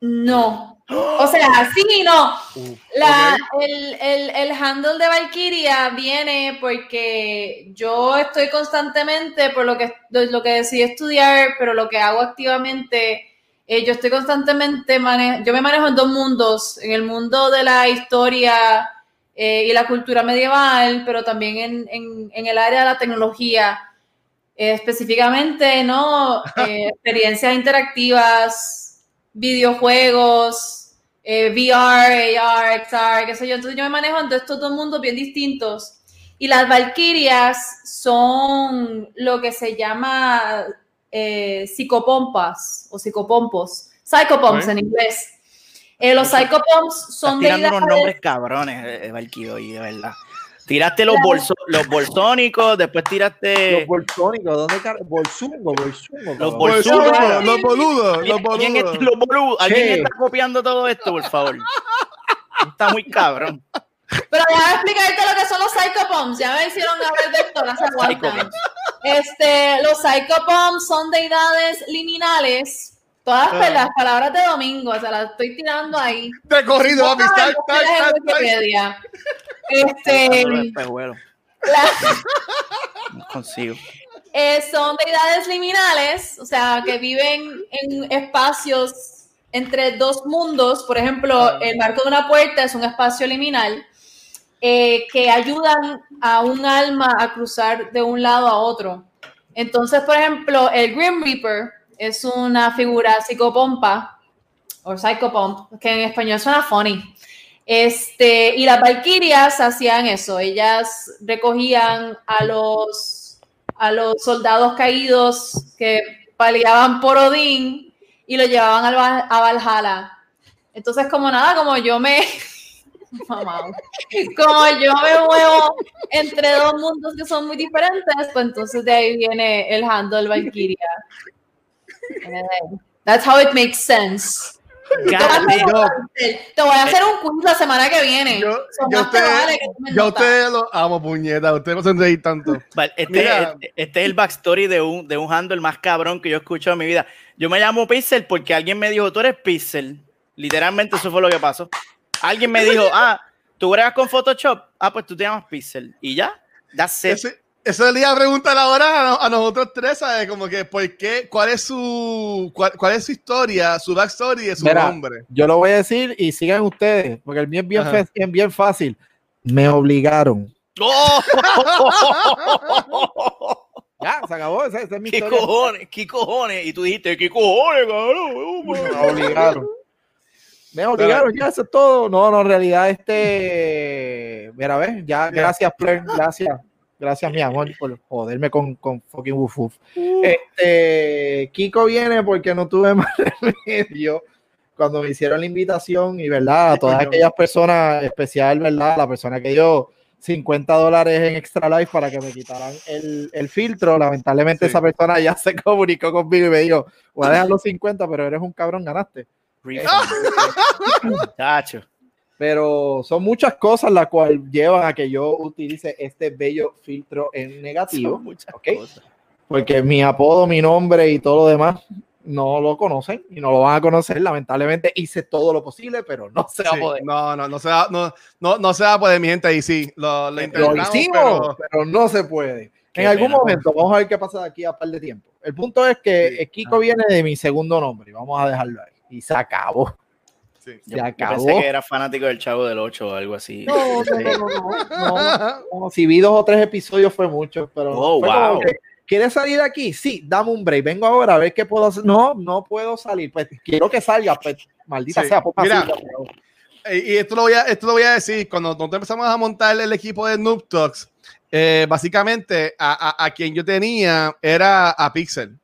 [SPEAKER 1] No. O sea, sí y no.
[SPEAKER 2] Uh,
[SPEAKER 1] La, el, el, el handle de Valkyria viene porque yo estoy constantemente, por lo que, lo que decidí estudiar, pero lo que hago activamente, eh, yo estoy constantemente, mane- yo me manejo en dos mundos, en el mundo de la historia eh, y la cultura medieval, pero también en, en, en el área de la tecnología, eh, específicamente, ¿no? *laughs* Experiencias interactivas, videojuegos, eh, VR, AR, XR, qué sé yo. Entonces yo me manejo entre estos dos mundos bien distintos. Y las Valkyrias son lo que se llama eh, psicopompas o psicopompos. Psychopomps en inglés. Eh, los psychopomps
[SPEAKER 4] Estás
[SPEAKER 1] son
[SPEAKER 4] tirando unos nombres cabrones, eh, eh, Valky, hoy, de verdad. Tiraste los, bolso, los bolsónicos, después tiraste...
[SPEAKER 3] Los bolsónicos, ¿dónde car- Bolsungo, bolsungo.
[SPEAKER 4] Los bolsudos.
[SPEAKER 2] sí, los boludos, los
[SPEAKER 4] ¿Alguien,
[SPEAKER 2] boludos.
[SPEAKER 4] está- los boludos, ¿alguien está copiando todo esto, por favor? *laughs* Está muy cabrón.
[SPEAKER 1] Pero déjame explicarte lo que son los psychopomps. Ya me hicieron hablar de esto, no aguantan.
[SPEAKER 4] Psychopomps.
[SPEAKER 1] Este, los psychopomps son deidades liminales. Todas
[SPEAKER 2] Ah.
[SPEAKER 1] las palabras de domingo, o sea, las estoy tirando ahí.
[SPEAKER 2] De corrido.
[SPEAKER 1] Ah,
[SPEAKER 2] tac.
[SPEAKER 1] Wikipedia. Este, *laughs*
[SPEAKER 4] No consigo.
[SPEAKER 1] eh, son deidades liminales, o sea, que viven en espacios entre dos mundos. Por ejemplo, el marco de una puerta es un espacio liminal eh, que ayudan a un alma a cruzar de un lado a otro. Entonces, por ejemplo, el Grim Reaper es una figura psicopompa o psychopomp, que en español suena funny. Este, y las Valquirias hacían eso, ellas recogían a los, a los soldados caídos que paliaban por Odín y lo llevaban a Valhalla. Entonces, como nada, como yo me... Mamá. Como yo me muevo entre dos mundos que son muy diferentes, pues entonces de ahí viene el handle Valkyria. That's how it makes sense. Te voy a hacer
[SPEAKER 2] yo-
[SPEAKER 1] un- te voy a hacer un quiz la semana que viene.
[SPEAKER 2] Yo, yo ustedes- ustedes los amo, puñeta. Ustedes no se reír tanto.
[SPEAKER 4] Vale, Este, este- este es el backstory de un, de un handle más cabrón que yo he escuchado en mi vida. Yo me llamo Pixel porque alguien me dijo, tú eres Pixel. Literalmente eso fue lo que pasó. Alguien me dijo, ah, tú bregas con Photoshop. Ah, pues tú te llamas Pixel. Y ya, that's it.
[SPEAKER 2] Ese- Eso le iba a preguntar ahora a, no- a nosotros tres, ¿sabes? Como que, ¿por qué? ¿Cuál es su, cuál, cuál es su historia, su backstory de su
[SPEAKER 3] Mira,
[SPEAKER 2] nombre?
[SPEAKER 3] Yo lo voy a decir y sigan ustedes, porque el mío es bien, fácil. Me obligaron.
[SPEAKER 4] ¡Oh!
[SPEAKER 3] Ya, se acabó. Esa, esa es mi
[SPEAKER 4] ¿Qué
[SPEAKER 3] historia.
[SPEAKER 4] cojones? ¿Qué cojones? Y tú dijiste, ¿qué cojones, cabrón?
[SPEAKER 3] Me obligaron. Me obligaron, ya eso es todo. No, no, en realidad, este. Mira, ves, ya,
[SPEAKER 2] Mira.
[SPEAKER 3] gracias, Flair, gracias. Gracias, mi amor, por joderme con, con fucking woof woof. Este, Kiko viene porque no tuve *laughs* más remedio cuando me hicieron la invitación y, ¿verdad? A todas aquellas personas, especial, ¿verdad? La persona que dio 50 dólares en Extra Life para que me quitaran el, el filtro. Lamentablemente
[SPEAKER 2] Sí.
[SPEAKER 3] esa persona ya se *laughs* comunicó conmigo y me dijo, voy a dejar los 50, pero eres un cabrón, ganaste.
[SPEAKER 4] Chacho. *laughs*
[SPEAKER 3] Pero son muchas cosas las cuales llevan a que yo utilice este bello filtro en negativo,
[SPEAKER 4] Son muchas
[SPEAKER 3] ok.
[SPEAKER 4] cosas.
[SPEAKER 3] porque mi apodo, mi nombre y todo lo demás no lo conocen y no lo van a conocer. Lamentablemente hice todo lo posible, pero no se va
[SPEAKER 2] Sí,
[SPEAKER 3] a poder.
[SPEAKER 2] No, no, no se va, no, no, no se va a poder, mi gente, y sí, lo, lo
[SPEAKER 3] Lo
[SPEAKER 2] intentamos,
[SPEAKER 3] hicimos,
[SPEAKER 2] pero-
[SPEAKER 3] pero... no se puede.
[SPEAKER 4] Qué
[SPEAKER 3] En algún
[SPEAKER 4] pena.
[SPEAKER 3] momento, vamos a ver qué pasa de aquí a par de tiempo. El punto es que
[SPEAKER 2] Sí.
[SPEAKER 3] eh, Kiko viene de mi segundo nombre y vamos a dejarlo ahí. Y se acabó.
[SPEAKER 2] sí.
[SPEAKER 3] Se
[SPEAKER 4] Yo, yo
[SPEAKER 3] acabó.
[SPEAKER 4] pensé que era fanático del Chavo del 8 o algo así.
[SPEAKER 3] No, no, no, no, no. Si vi dos o tres episodios fue mucho, pero
[SPEAKER 4] Oh, wow.
[SPEAKER 3] que, ¿quieres salir de aquí? Sí, dame un break. Vengo ahora a ver qué puedo hacer. No, no puedo salir. Pues quiero que salga, pues maldita
[SPEAKER 2] Sí.
[SPEAKER 3] sea. ponme
[SPEAKER 2] Mira.
[SPEAKER 3] así,
[SPEAKER 2] Y esto lo voy a, esto lo voy a decir, cuando nosotros empezamos a montar el equipo de Noob Talks, eh, básicamente a, a- a quien yo tenía era a Pixel.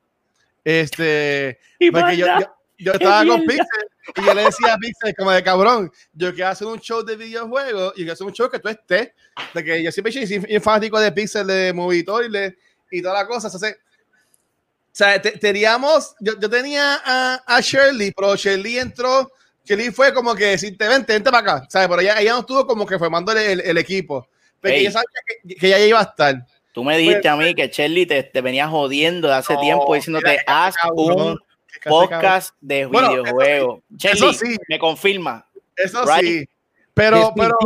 [SPEAKER 2] Este,
[SPEAKER 4] Y
[SPEAKER 2] porque yo,
[SPEAKER 4] manda.
[SPEAKER 2] yo, yo estaba con. Pixel y yo le decía a Pixel como de cabrón, yo quiero hacer un show de videojuegos y quiero hacer un show que tú estés, de que yo siempre soy fanático de Pixel, de Movie Toilet y todas las cosas. Entonces, o sea, te- teníamos, yo, yo tenía a, a Shirley, pero Shirley entró, Shirley fue como que decirte, vente, vente para acá, ¿sabes? Pero ella, ella no estuvo como que formando el, el- el equipo,
[SPEAKER 4] Ey.
[SPEAKER 2] ella sabía que, que ella iba a estar.
[SPEAKER 4] Tú me dijiste a mí que Shelly te, te venía jodiendo de hace
[SPEAKER 2] No,
[SPEAKER 4] tiempo diciéndote,
[SPEAKER 2] mira,
[SPEAKER 4] haz
[SPEAKER 2] cabrón,
[SPEAKER 4] un. Podcast de
[SPEAKER 2] Bueno, eso eso sí.
[SPEAKER 4] me confirma,
[SPEAKER 2] Eso
[SPEAKER 4] Right.
[SPEAKER 2] sí, pero, pero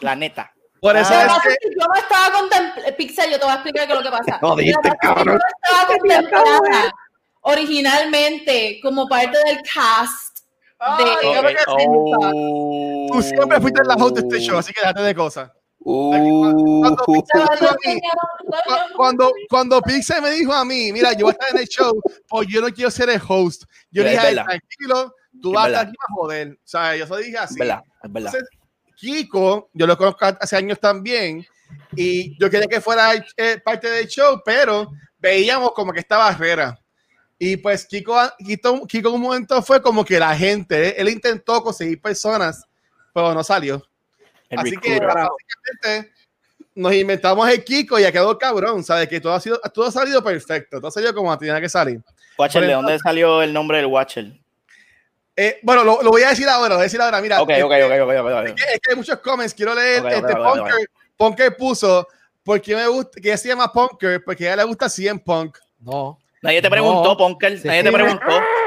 [SPEAKER 4] la neta.
[SPEAKER 2] por eso es que
[SPEAKER 1] que yo no estaba contemplada, Pixel, yo te voy a explicar qué es lo que pasa.
[SPEAKER 3] Cabrón.
[SPEAKER 1] Yo no estaba contemplada originalmente como parte del cast de
[SPEAKER 2] Ay.
[SPEAKER 4] Oh.
[SPEAKER 2] tú siempre fuiste la host de este show, así que déjate de cosas.
[SPEAKER 4] Uh.
[SPEAKER 2] Cuando Pixel me dijo a mí, *laughs*
[SPEAKER 1] Cuando-
[SPEAKER 2] cu- cuando, cuando Pixel me dijo a mí, mira, yo voy a estar en el show, pues yo no quiero ser el host. Yo le dije, "Ay,
[SPEAKER 4] verdad.
[SPEAKER 2] tranquilo, tú vas a estar aquí para joder. O sea, yo se lo dije así.
[SPEAKER 4] Es verdad, es verdad.
[SPEAKER 2] Entonces, Kiko, yo lo conozco hace años también, y yo quería que fuera eh, parte del show, pero veíamos como que esta barrera. Y pues Kiko, Kiko, Kiko un momento fue como que la gente, él, intentó conseguir personas, pero no salió.
[SPEAKER 4] El
[SPEAKER 2] Así que
[SPEAKER 4] recruiter.
[SPEAKER 2] Básicamente nos inventamos el Kiko y ya quedó cabrón, ¿sabes? Que todo ha, sido, todo ha salido perfecto, todo ha salido como tenía que salir.
[SPEAKER 4] Watcher, ¿de dónde salió el nombre del Watcher?
[SPEAKER 2] Eh, bueno, lo, lo voy a decir ahora, lo voy a decir ahora, mira.
[SPEAKER 4] Ok,
[SPEAKER 2] este,
[SPEAKER 4] ok, ok, ok, ok, ok.
[SPEAKER 2] Es que, es que hay muchos comments, quiero leer. Este, Punker, Punker puso, porque me gusta, que ella se llama Punker, porque a ella le gusta 100 Punk.
[SPEAKER 3] No.
[SPEAKER 4] Nadie te
[SPEAKER 3] No.
[SPEAKER 4] preguntó, Ponker.
[SPEAKER 3] Sí.
[SPEAKER 4] Nadie te preguntó.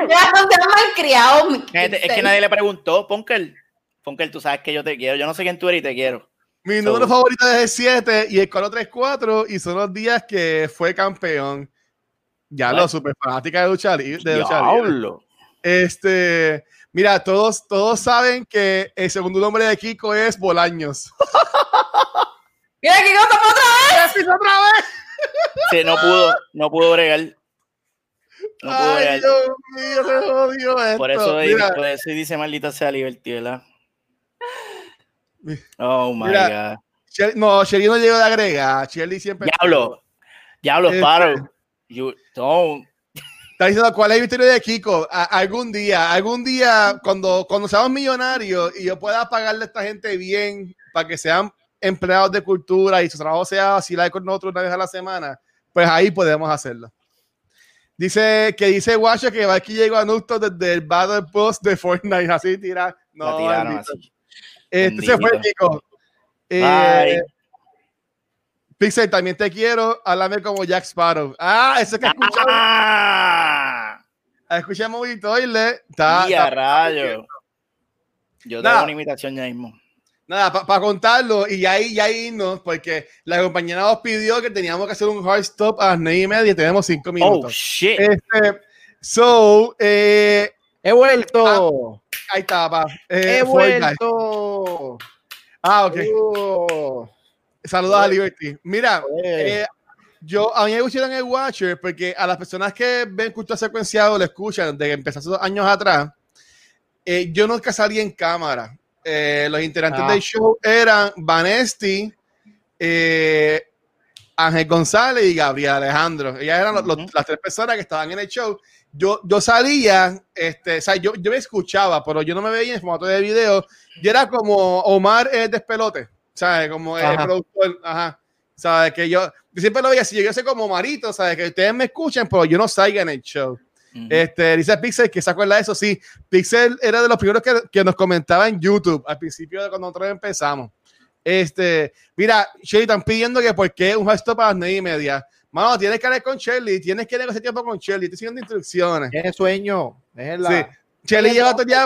[SPEAKER 1] Ya no seas malcriado,
[SPEAKER 4] te- es que nadie le preguntó, Ponker. Ponker, tú sabes que yo te quiero. Yo no sé quién tú eres y te quiero.
[SPEAKER 2] Mi
[SPEAKER 4] So-
[SPEAKER 2] número favorito es el 7 y el 434 y son los días que fue campeón. Ya lo super fanática de lucha libre. de lucha libre.
[SPEAKER 4] Diablo.
[SPEAKER 2] Este, mira, todos, todos saben que el segundo nombre de Kiko es Bolaños. *laughs*
[SPEAKER 1] Mira, ¿qué cosa fue otra vez?
[SPEAKER 2] otra vez! *laughs*
[SPEAKER 4] Sí, no pudo, no pudo bregar. No pudo
[SPEAKER 2] Ay,
[SPEAKER 4] bregar.
[SPEAKER 2] Dios mío, se jodió esto.
[SPEAKER 4] Por eso,
[SPEAKER 2] Mira,
[SPEAKER 4] por eso dice maldita sea Liberty, ¿verdad? Oh my
[SPEAKER 2] Mira, Shelly- no, Shelly no llegó de agregar. Shelly siempre.
[SPEAKER 4] God. Diablo. Diablo,
[SPEAKER 2] Este-
[SPEAKER 4] Sparrow. You don't.
[SPEAKER 2] Está diciendo cuál es la historia de Kiko. A- algún día, algún día, cuando, cuando seamos millonarios y yo pueda pagarle a esta gente bien para que sean empleados de cultura y su trabajo sea vacilar con nosotros una vez a la semana, pues ahí podemos hacerlo. Dice que dice Guacho que aquí llegó a Nusto desde el Battle Post de Fortnite, así tira. No,
[SPEAKER 4] la tiraron así.
[SPEAKER 2] Este se fue. Kiko. Eh,
[SPEAKER 4] Bye.
[SPEAKER 2] Pixel, también te quiero. Háblame como Jack Sparrow. Ah, eso que escuchamos.
[SPEAKER 4] ¡Ah!
[SPEAKER 2] Escuchamos y Toilet. Está,
[SPEAKER 4] Y a
[SPEAKER 2] está-
[SPEAKER 4] rayo. Yo te
[SPEAKER 2] Nada.
[SPEAKER 4] hago una imitación ya mismo.
[SPEAKER 2] Nada, para contarlo y ya ahí, ya irnos, porque la compañera nos pidió que teníamos que hacer un hard stop a las nueve y media y tenemos cinco
[SPEAKER 4] Oh,
[SPEAKER 2] minutos.
[SPEAKER 4] shit.
[SPEAKER 2] Este, so, eh,
[SPEAKER 3] He vuelto.
[SPEAKER 2] ahí está, pa. Eh,
[SPEAKER 3] He
[SPEAKER 2] Fortnite. Ah, ok.
[SPEAKER 3] Oh.
[SPEAKER 2] Saludos a Liberty. Mira,
[SPEAKER 3] Eh.
[SPEAKER 2] yo a mí me pusieron el Watcher porque a las personas que ven cultura secuenciado lo escuchan desde que empezó hace dos años atrás. eh, yo nunca salí en cámara. Eh, los integrantes
[SPEAKER 3] Ah.
[SPEAKER 2] del show eran Vanesti, eh, Ángel González y Gabriel Alejandro. Ellas eran los- los-
[SPEAKER 4] Ujú.
[SPEAKER 2] las tres personas que estaban en el show. Yo, yo salía, este, o sea, yo, yo me escuchaba, pero yo no me veía en formato de video. Yo era como Omar el despelote, ¿sabes? Como el productor, ajá. ¿Sabes? Que yo, yo siempre lo veía así, yo sé como Marito, ¿sabes? Que ustedes me escuchen, pero yo no salga en el show.
[SPEAKER 4] Ujú.
[SPEAKER 2] Este, dice Pixel que se acuerda de eso, sí. Pixel era de los primeros que, que nos comentaba en YouTube al principio de cuando nosotros empezamos. Este, mira, Shelly, están pidiendo que por qué un gesto para las nueve y media. Mano, tienes que hablar con Shelly, tienes que negociar tiempo con Shelly, estoy siguiendo instrucciones.
[SPEAKER 3] Tiene sueño. Déjenla.
[SPEAKER 2] Sí. Shelly lleva todo el día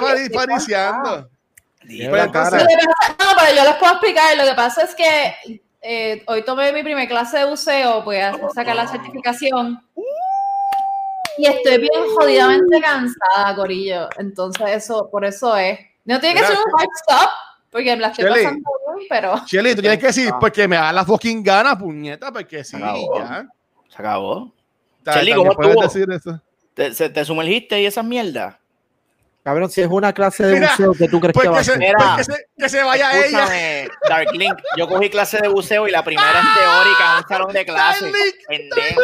[SPEAKER 1] pasa- no, pero yo les puedo explicar. Lo que pasa es que eh, hoy tomé mi primer clase de buceo, voy a sacar la certificación. Y estoy bien jodidamente cansada, Corillo. Entonces, eso, por eso es. No tiene que ser un hard stop, porque me la estoy
[SPEAKER 2] Shelly.
[SPEAKER 1] pasando bien, pero.
[SPEAKER 2] Shelly, tú tienes que decir, porque me da la fucking gana, puñeta, porque sí,
[SPEAKER 4] Acabó.
[SPEAKER 2] ya.
[SPEAKER 4] Se acabó. Shelly, ¿cómo
[SPEAKER 2] puedes
[SPEAKER 4] estuvo?
[SPEAKER 2] decir eso.
[SPEAKER 4] ¿Te, se- te sumergiste y esas mierdas?
[SPEAKER 3] Cabrón, si es una clase de
[SPEAKER 2] Mira,
[SPEAKER 3] buceo que tú crees que va a
[SPEAKER 2] se,
[SPEAKER 3] ser.
[SPEAKER 4] Mira.
[SPEAKER 2] porque se- que se vaya ella.
[SPEAKER 4] Escúchame, Dark Link. Yo cogí clase de buceo y la primera es teórica en un salón de clase.
[SPEAKER 2] Dark Link,
[SPEAKER 4] Pendejo.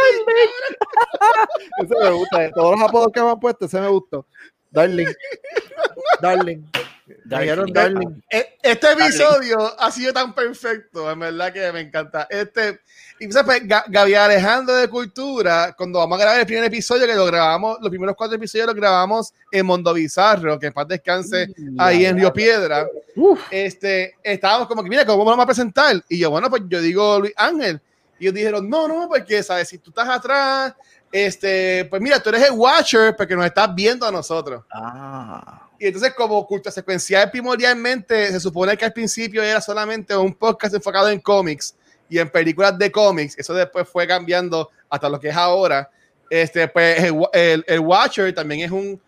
[SPEAKER 3] Ese me gusta. De todos los apodos que me han puesto, ese me gustó. Darling. *laughs* Darling.
[SPEAKER 4] Link.
[SPEAKER 3] Darling.
[SPEAKER 2] E- Este episodio ha sido tan perfecto, en verdad que me encanta. Este, y entonces, pues, Ga- Gabriel Alejandro de Cultura, cuando vamos a grabar el primer episodio, que lo grabamos, los primeros cuatro episodios los grabamos en Mondo Bizarro, que en paz descanse ahí en Río Piedra.
[SPEAKER 3] Uf.
[SPEAKER 2] Este, estábamos como que, mira, ¿cómo vamos a presentar? Y yo, bueno, pues yo digo Luis Ángel. Y ellos dijeron, no, no, porque, ¿sabes? Si tú estás atrás, este, pues mira, tú eres el Watcher, porque nos estás viendo a nosotros.
[SPEAKER 4] Ah.
[SPEAKER 2] Y entonces, como cultura secuencial primordialmente, se supone que al principio era solamente un podcast enfocado en cómics y en películas de cómics. Eso después fue cambiando hasta lo que es ahora. Este, pues, el, el- el Watcher también es un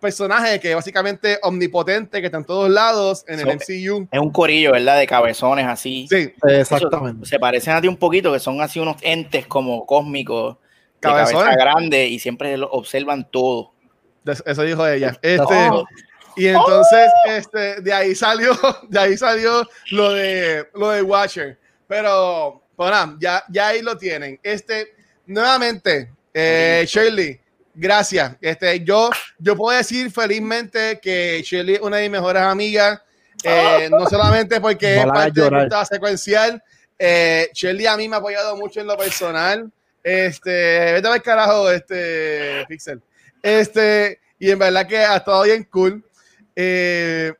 [SPEAKER 2] personaje que es básicamente omnipotente, que está en todos lados en el
[SPEAKER 4] So-
[SPEAKER 2] MCU.
[SPEAKER 4] Es un corillo, ¿verdad? De cabezones así.
[SPEAKER 2] Sí,
[SPEAKER 3] Exactamente.
[SPEAKER 4] Se parecen a ti un poquito, que son así unos entes como cósmicos, de
[SPEAKER 2] Cabezones.
[SPEAKER 4] cabeza grande y siempre lo observan todo.
[SPEAKER 2] de- eso dijo ella. Este,
[SPEAKER 3] Oh.
[SPEAKER 2] Y entonces, este, de ahí salió, *laughs* de ahí salió lo de lo de Watcher. Pero, pues nada, ya, ya ahí lo tienen. Este, nuevamente, eh, Shirley, gracias. Este, yo, yo puedo decir felizmente que Shirley es una de mis mejores amigas. eh, no solamente porque
[SPEAKER 3] No
[SPEAKER 2] es parte de cultura secuencial. Eh, Shirley a mí me ha apoyado mucho en lo personal. Este, vete al carajo, este, Pixel. Este, y en verdad que ha estado bien cool. Eh,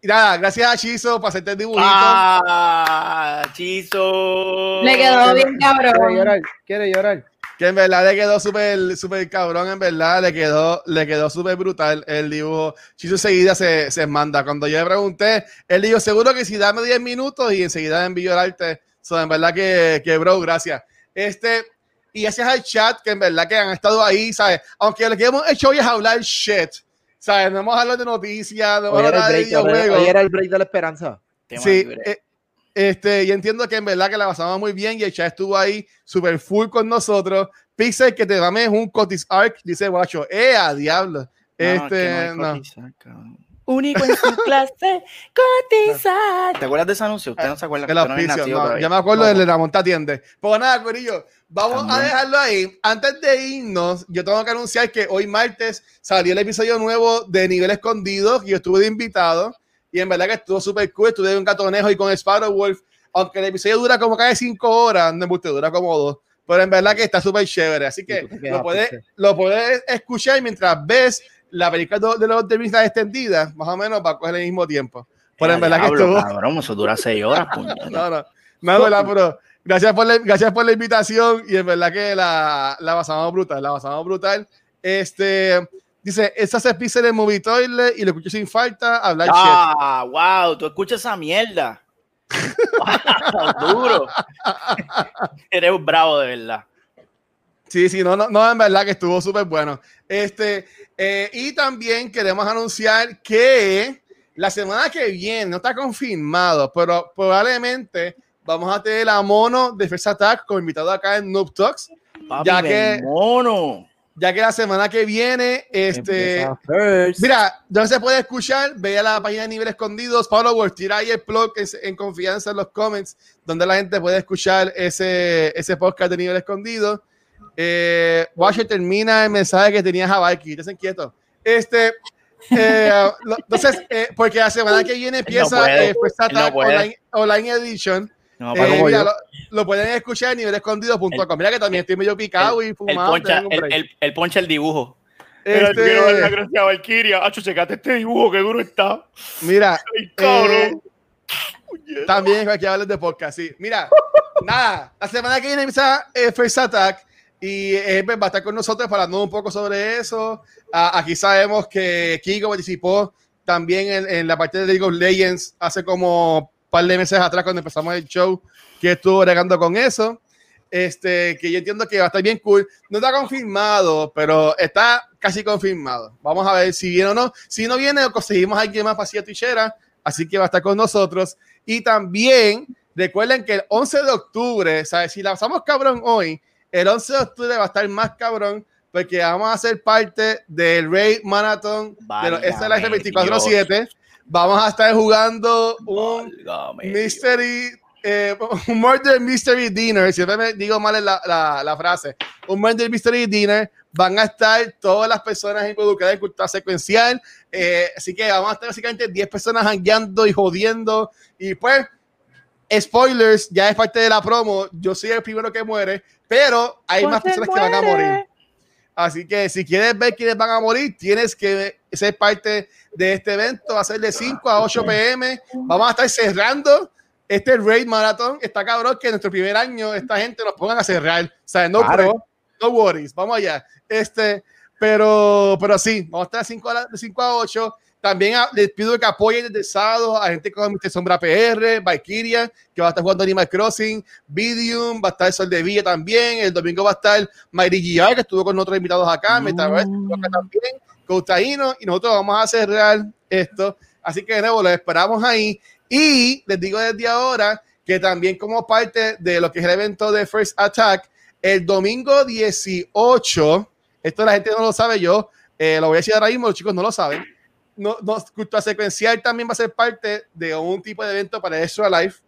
[SPEAKER 2] y nada, gracias a Chizo por hacerte el dibujito.
[SPEAKER 4] ¡Ah! ¡Chizo!
[SPEAKER 1] Le quedó bien
[SPEAKER 3] Quiere
[SPEAKER 1] cabrón.
[SPEAKER 3] llorar. Quiere llorar.
[SPEAKER 2] Que en verdad le quedó súper, súper cabrón, en verdad, le quedó, le quedó súper brutal el dibujo. Chizo enseguida se, se manda. Cuando yo le pregunté, él dijo, seguro que si dame 10 minutos y enseguida envío el arte. So, en verdad que, que, bro, gracias. Este, y gracias al chat, que en verdad que han estado ahí, ¿sabes? Aunque lo que hemos hecho hoy es hablar shit, ¿sabes? No hemos hablado de noticias, no
[SPEAKER 3] era,
[SPEAKER 2] hablado
[SPEAKER 3] el
[SPEAKER 2] de videojuegos.
[SPEAKER 3] hoy era el break de la esperanza.
[SPEAKER 4] Tema
[SPEAKER 2] Sí, eh, este, y entiendo que en verdad que la pasamos muy bien y el chat estuvo ahí súper full con nosotros. Pixel, que te mames un Cotis Arc, dice guacho, ¡eh, a diablo!
[SPEAKER 4] No, es
[SPEAKER 2] este,
[SPEAKER 4] no
[SPEAKER 2] no.
[SPEAKER 4] Único en su *laughs* clase, cotizar. ¿Te acuerdas de ese anuncio? Usted no se acuerda.
[SPEAKER 2] El
[SPEAKER 4] no
[SPEAKER 2] auspicio,
[SPEAKER 4] nacido
[SPEAKER 2] no,
[SPEAKER 4] todavía.
[SPEAKER 2] ya me acuerdo
[SPEAKER 4] No,
[SPEAKER 2] del de la monta tiende. Pues nada, Corillo, vamos a
[SPEAKER 4] También.
[SPEAKER 2] dejarlo ahí. Antes de irnos, yo tengo que anunciar que hoy martes salió el episodio nuevo de Nivel Escondido, que yo estuve de invitado, y en verdad que estuvo súper cool, estuve en un gatonejo y con Sparrow Wolf, aunque el episodio dura como casi cinco horas, no me dura como dos, pero en verdad que está súper chévere, así que lo puedes,
[SPEAKER 3] Pixel.
[SPEAKER 2] lo puedes escuchar mientras ves la película de los de Vista extendida, más o menos va a coger el mismo tiempo. Pero en verdad que
[SPEAKER 4] diablo,
[SPEAKER 2] estuvo...
[SPEAKER 4] Cabrón, eso dura seis horas. *laughs*
[SPEAKER 2] No, no, no, verdad, pero gracias por, la, gracias por la invitación y en verdad que la, la pasamos brutal, la pasamos brutal. Este, dice, esa se pisa en el movie toilet y lo escucho sin falta hablar shit.
[SPEAKER 4] Ah, wow, tú escuchas esa mierda. Wow, *laughs* duro. *laughs* Eres un bravo de verdad.
[SPEAKER 2] Sí, sí, no, no, no, en verdad que estuvo súper bueno. Este, eh, y también queremos anunciar que la semana que viene, no está confirmado, pero probablemente vamos a tener a Mono de First Attack como invitado acá en Noob Talks.
[SPEAKER 4] Papi,
[SPEAKER 2] Ya que-
[SPEAKER 4] mono.
[SPEAKER 2] ya que la semana que viene, este, mira, donde se puede escuchar, ve a la página de Nivel Escondidos, Followers, tira ahí el blog en, confianza en los comments, donde la gente puede escuchar ese, ese podcast de Nivel Escondido. Eh, termina el mensaje que tenías a Valky, te quieto. Este, eh, entonces, eh, porque la semana que viene empieza no pues, online, online, Edition. No, eh, lo, pueden escuchar en nivelescondido.com. Mira que también estoy medio picado y fumado.
[SPEAKER 4] El poncha el, el, poncha el dibujo.
[SPEAKER 2] Este... Quiero dar la gracia a Valkyria. Hacho, checate este dibujo, que duro está. Mira. Eh, también hay que hablar de podcast, sí. Mira, *laughs* nada, la semana que viene empieza eh, First Attack y eh, va a estar con nosotros hablar un poco sobre eso. Ah, aquí sabemos que Kiko participó también en, en la parte de League of Legends hace como par de meses atrás cuando empezamos el show, que estuvo regando con eso. Este, que yo entiendo que va a estar bien cool. No está confirmado, pero está casi confirmado. Vamos a ver si viene o no. Si no viene, conseguimos a alguien más para Tichera, así que va a estar con nosotros. Y también recuerden que el 11 de octubre, ¿sabes? Si la pasamos cabrón hoy, el 11 de octubre va a estar más cabrón porque vamos a ser parte del Raid Marathon de los SLF 24-7 vamos a estar jugando un Mystery, eh, *laughs* un Murder Mystery Dinner. Siempre me digo mal la, la, la, frase. Un Murder Mystery Dinner. Van a estar todas las personas involucradas en cultura secuencial. Eh, así que vamos a estar básicamente 10 personas hangueando y jodiendo. Y pues, spoilers, ya es parte de la promo. Yo soy el primero que muere, pero hay más personas que van a morir. Así que si quieres ver quiénes van a morir, tienes que ser parte de este evento. Va a ser de 5 a 8 pm. Vamos a estar cerrando este Raid Marathon. Está cabrón que en nuestro primer año esta gente nos pongan a cerrar. O sea, no, no worries. Vamos allá. Este, pero, pero sí, vamos a estar de 5 a, de 5 a 8. También les pido que apoyen desde el sábado a gente como Mr. Sombra PR, Valkyria, que va a estar jugando Animal Crossing, Vidium, va a estar Sol de Villa también. El domingo va a estar Mayri Guiar, que estuvo con otros invitados acá, mm. estuvo acá también, Costaíno, y nosotros vamos a hacer real esto. Así que de nuevo, los esperamos ahí. Y les digo desde ahora que también como parte de lo que es el evento de First Attack, el domingo 18, esto la gente no lo sabe yo, eh, lo voy a decir ahora mismo, los chicos no lo saben no, no, cultura secuencial también va a ser parte de un tipo de evento para Extra Life.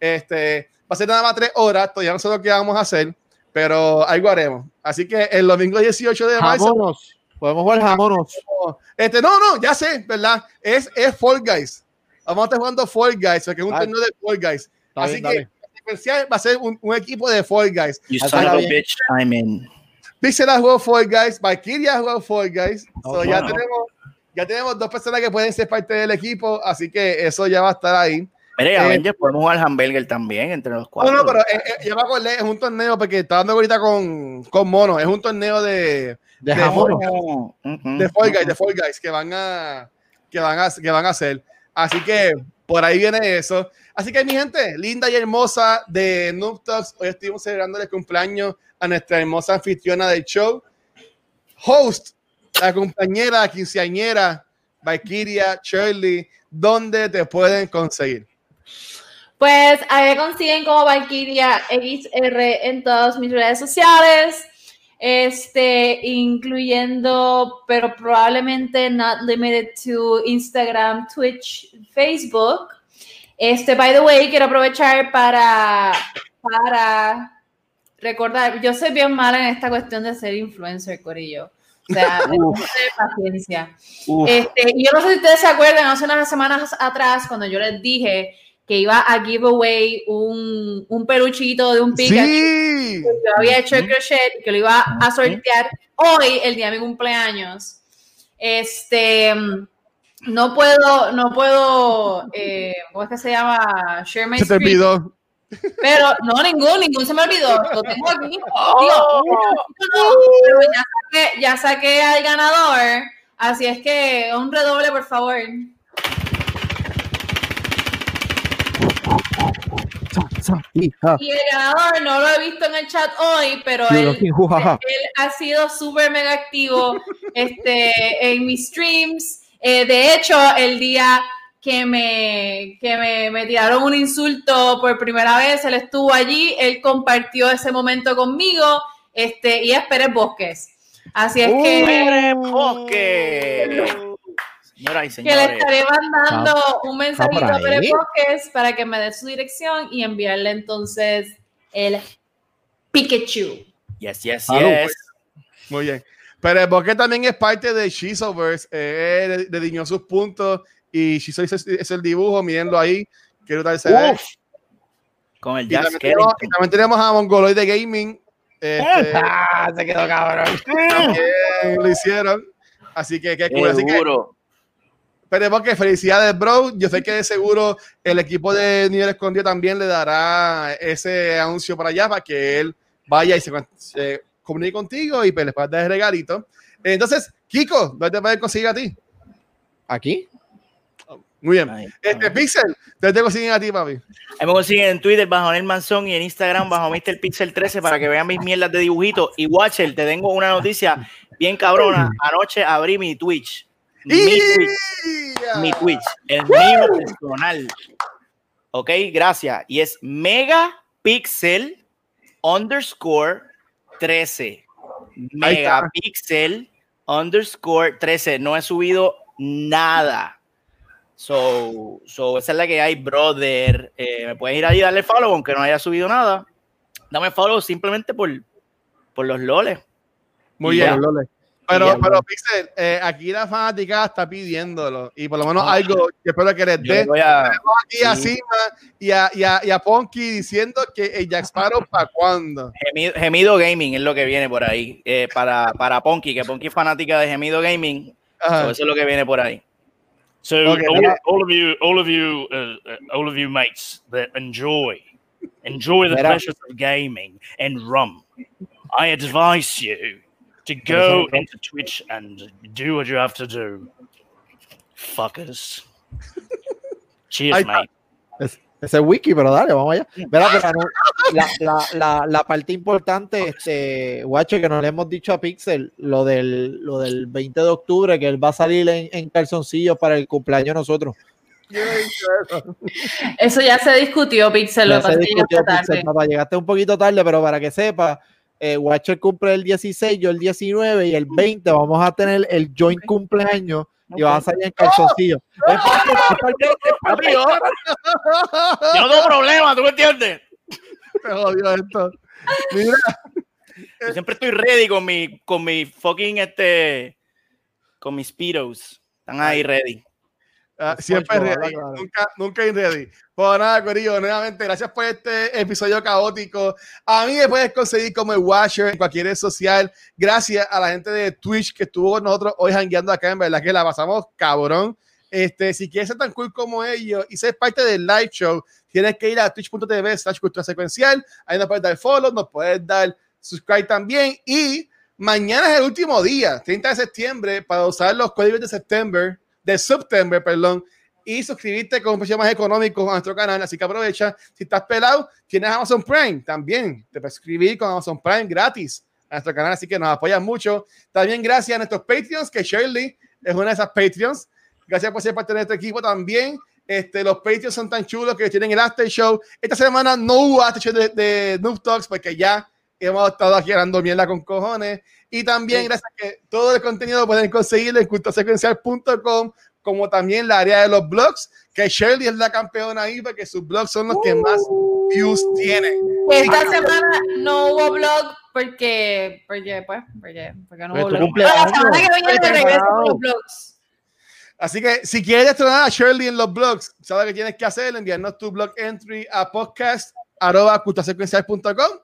[SPEAKER 2] Este, va a ser nada más tres horas, todavía no sé lo que vamos a hacer, pero algo haremos. Así que el domingo 18 de marzo.
[SPEAKER 3] Podemos jugar jamonos.
[SPEAKER 2] Este, no, no, ya sé, ¿verdad? Es, es Fall Guys. Vamos a estar jugando Fall Guys, que es un torneo de Fall Guys. Así que secuencial va a ser un, un, equipo de Fall Guys.
[SPEAKER 4] You son of a bitch, I'm in.
[SPEAKER 2] Pixel ha jugado Fall Guys, Valkyria ha jugado Fall Guys. so ya tenemos ya tenemos dos personas que pueden ser parte del equipo, así que eso ya va a estar ahí.
[SPEAKER 4] Mira, eh, podemos jugar Hamburger también entre los cuatro.
[SPEAKER 2] No, no, pero eh, eh, ya me acordé, es un torneo porque estaba dando ahorita con, con Mono, es un torneo de
[SPEAKER 3] de, de,
[SPEAKER 2] de Fall Guys, de Fall Guys que van a que van a que van a hacer. Así que por ahí viene eso. Así que mi gente, linda y hermosa de Noob Talks, hoy estuvimos celebrando el cumpleaños a nuestra hermosa anfitriona del show, host la compañera, quinceañera, Valkyria, Shirley, ¿dónde te pueden conseguir?
[SPEAKER 1] Pues ahí consiguen como Valkyria XR en todas mis redes sociales, este, incluyendo, pero probablemente not limited to Instagram, Twitch, Facebook. Este, by the way, quiero aprovechar para, para recordar, yo soy bien mala en esta cuestión de ser influencer, Corillo. O sea, paciencia. Este, yo no sé si ustedes se acuerdan, hace unas semanas atrás, cuando yo les dije que iba a give away un, un peluchito de un Pikachu que yo había hecho el crochet y que lo iba a sortear hoy, el día de mi cumpleaños. Este, no puedo, no puedo, eh, ¿cómo es que se llama?
[SPEAKER 2] Share my se screen.
[SPEAKER 1] Pero no, ningún, ningún se me olvidó. Lo tengo aquí. ya, saqué, al ganador. Así es que un redoble, por favor. Y el ganador no lo he visto en el chat hoy, pero él, ha sido súper mega activo este, en mis streams. Eh, de hecho, el día que me, que me, tiraron un insulto por primera vez, él estuvo allí, él compartió ese momento conmigo, este, y es Pérez Bosques. Así es que.
[SPEAKER 4] Bosque! Señoras y
[SPEAKER 1] Que le
[SPEAKER 4] señores.
[SPEAKER 1] estaré mandando un mensajito a. Pere Bosques para que me dé su dirección y enviarle entonces el Pikachu.
[SPEAKER 4] Yes, yes,
[SPEAKER 3] Salud,
[SPEAKER 4] yes.
[SPEAKER 2] Muy bien. Pero el Bosque también es parte de Shizoverse. Eh, él dediñó sus puntos y hizo ese- es el dibujo, mírenlo ahí. Quiero tal se ve.
[SPEAKER 4] Con el
[SPEAKER 2] Y
[SPEAKER 4] Jazz
[SPEAKER 2] también, tenemos, y también tenemos a Mongoloid de Gaming. Este, *laughs*
[SPEAKER 3] Ah, se quedó cabrón.
[SPEAKER 2] también lo hicieron. Así que qué cool. Así que,
[SPEAKER 4] Seguro.
[SPEAKER 2] pero Bosque, felicidades, bro. Yo sé que de seguro el equipo de Nivel Escondido también le dará ese anuncio para allá para que él vaya y se, se comunique contigo y pues, les puedas dar el regalito. Entonces, Kiko, ¿dónde te pueden conseguir a ti?
[SPEAKER 3] ¿Aquí?
[SPEAKER 2] Muy bien. Este. Pixel, ¿dónde te consiguen a ti, papi?
[SPEAKER 4] Ahí me consiguen en Twitter bajo Nel Manzón y en Instagram bajo Mr. Pixel 13 para que vean mis mierdas de dibujitos. Y Watcher, te tengo una noticia bien cabrona. Anoche abrí mi Twitch. Mi Twitch.
[SPEAKER 2] ¡Ya!
[SPEAKER 4] Mi Twitch. El mío personal. Ok, gracias. Y es Megapixel underscore 13.
[SPEAKER 2] Ahí está.
[SPEAKER 4] Megapixel underscore 13. No he subido nada. So, so esa es la que hay, brother. Eh, me puedes ir ahí y darle follow, aunque no haya subido nada. Dame follow simplemente por, por los loles.
[SPEAKER 2] Muy bien.
[SPEAKER 4] ya.
[SPEAKER 2] Lole. Pero,
[SPEAKER 4] ya.
[SPEAKER 2] pero Pixel, eh, aquí la fanática está pidiéndolo. Y por lo menos algo que espero que les dé.
[SPEAKER 4] a-
[SPEAKER 2] Aquí a
[SPEAKER 4] sí.
[SPEAKER 2] Sima y a, y, a, y a Ponky diciendo que el Jack Sparrow para cuándo.
[SPEAKER 4] Gemido, Gemido Gaming es lo que viene por ahí. eh, para, para Ponky, que Ponky es fanática de Gemido Gaming. So eso es lo que viene por ahí.
[SPEAKER 5] So
[SPEAKER 2] Okay,
[SPEAKER 5] all,
[SPEAKER 2] that-
[SPEAKER 5] all of you, all of you, uh, uh, all of you mates that enjoy, enjoy the
[SPEAKER 3] Mira.
[SPEAKER 5] pleasures of gaming and rum. I advise you to go into Twitch and do what you have to do, fuckers. Cheers,
[SPEAKER 2] Ahí está.
[SPEAKER 5] mate.
[SPEAKER 3] Es- Ese es wiki, pero dale, vamos allá. Mira, pero no, la, la, la, la parte importante, este, guacho, que no le hemos dicho a Pixel, lo del, lo del 20 de octubre, que él va a salir en, en calzoncillos para el cumpleaños de nosotros.
[SPEAKER 2] Eso.
[SPEAKER 1] Ya se discutió, Pixel. Lo
[SPEAKER 3] Ya
[SPEAKER 1] que
[SPEAKER 3] se discutió,
[SPEAKER 1] llegaste
[SPEAKER 3] Pixel,
[SPEAKER 1] tarde.
[SPEAKER 3] papá, llegaste un poquito tarde, pero para que sepa, eh, Watcher cumple el 16, yo el 19 y el 20 vamos a tener el joint cumpleaños y vas a salir en calzoncillos. Es parte- es parte- es parte-
[SPEAKER 4] Yo no tengo problema, ¿tú me entiendes?
[SPEAKER 2] Se jodió esto. Mira,
[SPEAKER 4] Yo siempre estoy ready con mi, con mi fucking, este, con mis speedos. Están ahí ready.
[SPEAKER 2] Ah, siempre
[SPEAKER 3] Ocho,
[SPEAKER 2] ready.
[SPEAKER 3] claro.
[SPEAKER 2] Nunca, nunca in ready. Pues nada, Corillo, nuevamente, gracias por este episodio caótico. A mí me puedes conseguir como el Watcher en cualquier red social. Gracias a la gente de Twitch que estuvo con nosotros hoy jangueando acá. En verdad que la pasamos cabrón. Este, si quieres ser tan cool como ellos y ser parte del live show, tienes que ir a twitch.tv slash cultura secuencial. Ahí nos puedes dar follow, nos puedes dar subscribe también. Y mañana es el último día, 30 de septiembre, para usar los códigos de septiembre, de September, perdón, y suscribirte con un precio más económico a nuestro canal. Así que aprovecha. Si estás pelado, tienes Amazon Prime también. Te puedes suscribir con Amazon Prime gratis a nuestro canal. Así que nos apoyas mucho. También gracias a nuestros Patreons, que Shirley es una de esas Patreons. Gracias por ser parte de nuestro equipo también. Este, los Patreons son tan chulos que tienen el After Show. Esta semana no hubo After Show de, de Noob Talks porque ya hemos estado aquí dando mierda con cojones. Y también gracias a que todo el contenido lo pueden conseguir en cultosecuencial.com como también la área de los blogs, que Shirley es la campeona ahí porque sus blogs son los que más views tienen.
[SPEAKER 1] Esta semana no hubo blog porque, porque, pues, porque, porque no hubo blog. La semana que viene te regreso con los blogs.
[SPEAKER 2] Así que si quieres destronar a Shirley en los blogs, sabes que tienes que hacer, enviarnos tu blog entry a podcast.cultosecuencial.com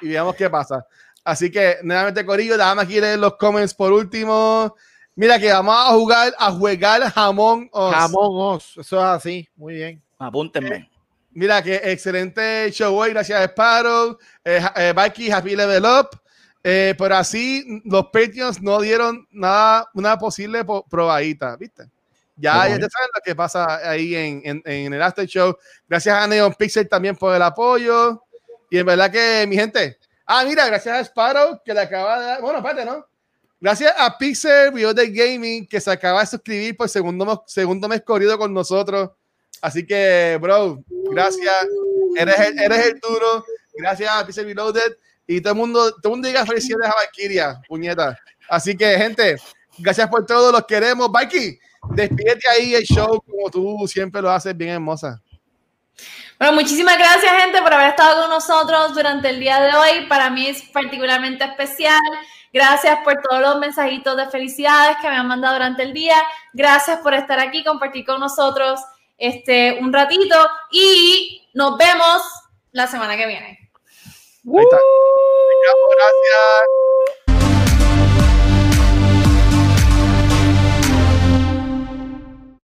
[SPEAKER 2] y veamos qué pasa. Así que, nuevamente, Corillo, déjame aquí leer los comments por último. Mira que vamos a jugar a jugar jamón os.
[SPEAKER 3] Jamón os, eso es así, muy bien.
[SPEAKER 4] Apúntenme.
[SPEAKER 2] Mira que excelente show hoy, gracias a Sparrow, eh, eh, Mikey, Happy Level Up. Eh, pero así los Patreons no dieron nada, una posible po- probadita, ¿viste? Ya, ya te saben lo que pasa ahí en, en, en el After Show. Gracias a Neon Pixel también por el apoyo. Y en verdad que, mi gente. Ah, mira, gracias a Sparrow que le acaba de dar. Bueno, espérate, ¿no? Gracias a Pixel Video de Gaming que se acaba de suscribir por segundo, segundo mes corrido con nosotros. Así que, bro, gracias. Eres el, eres el duro. Gracias a Pixel Reloaded. Y todo el mundo, todo el mundo diga felicidades a Valkyria, puñeta. Así que, gente, gracias por todo, los queremos. Mikey, despídete ahí el show como tú siempre lo haces, bien hermosa.
[SPEAKER 1] Bueno, muchísimas gracias, gente, por haber estado con nosotros durante el día de hoy. Para mí es particularmente especial. Gracias por todos los mensajitos de felicidades que me han mandado durante el día. Gracias por estar aquí, compartir con nosotros este, un ratito y nos vemos la semana que viene.
[SPEAKER 2] Ahí está. Gracias.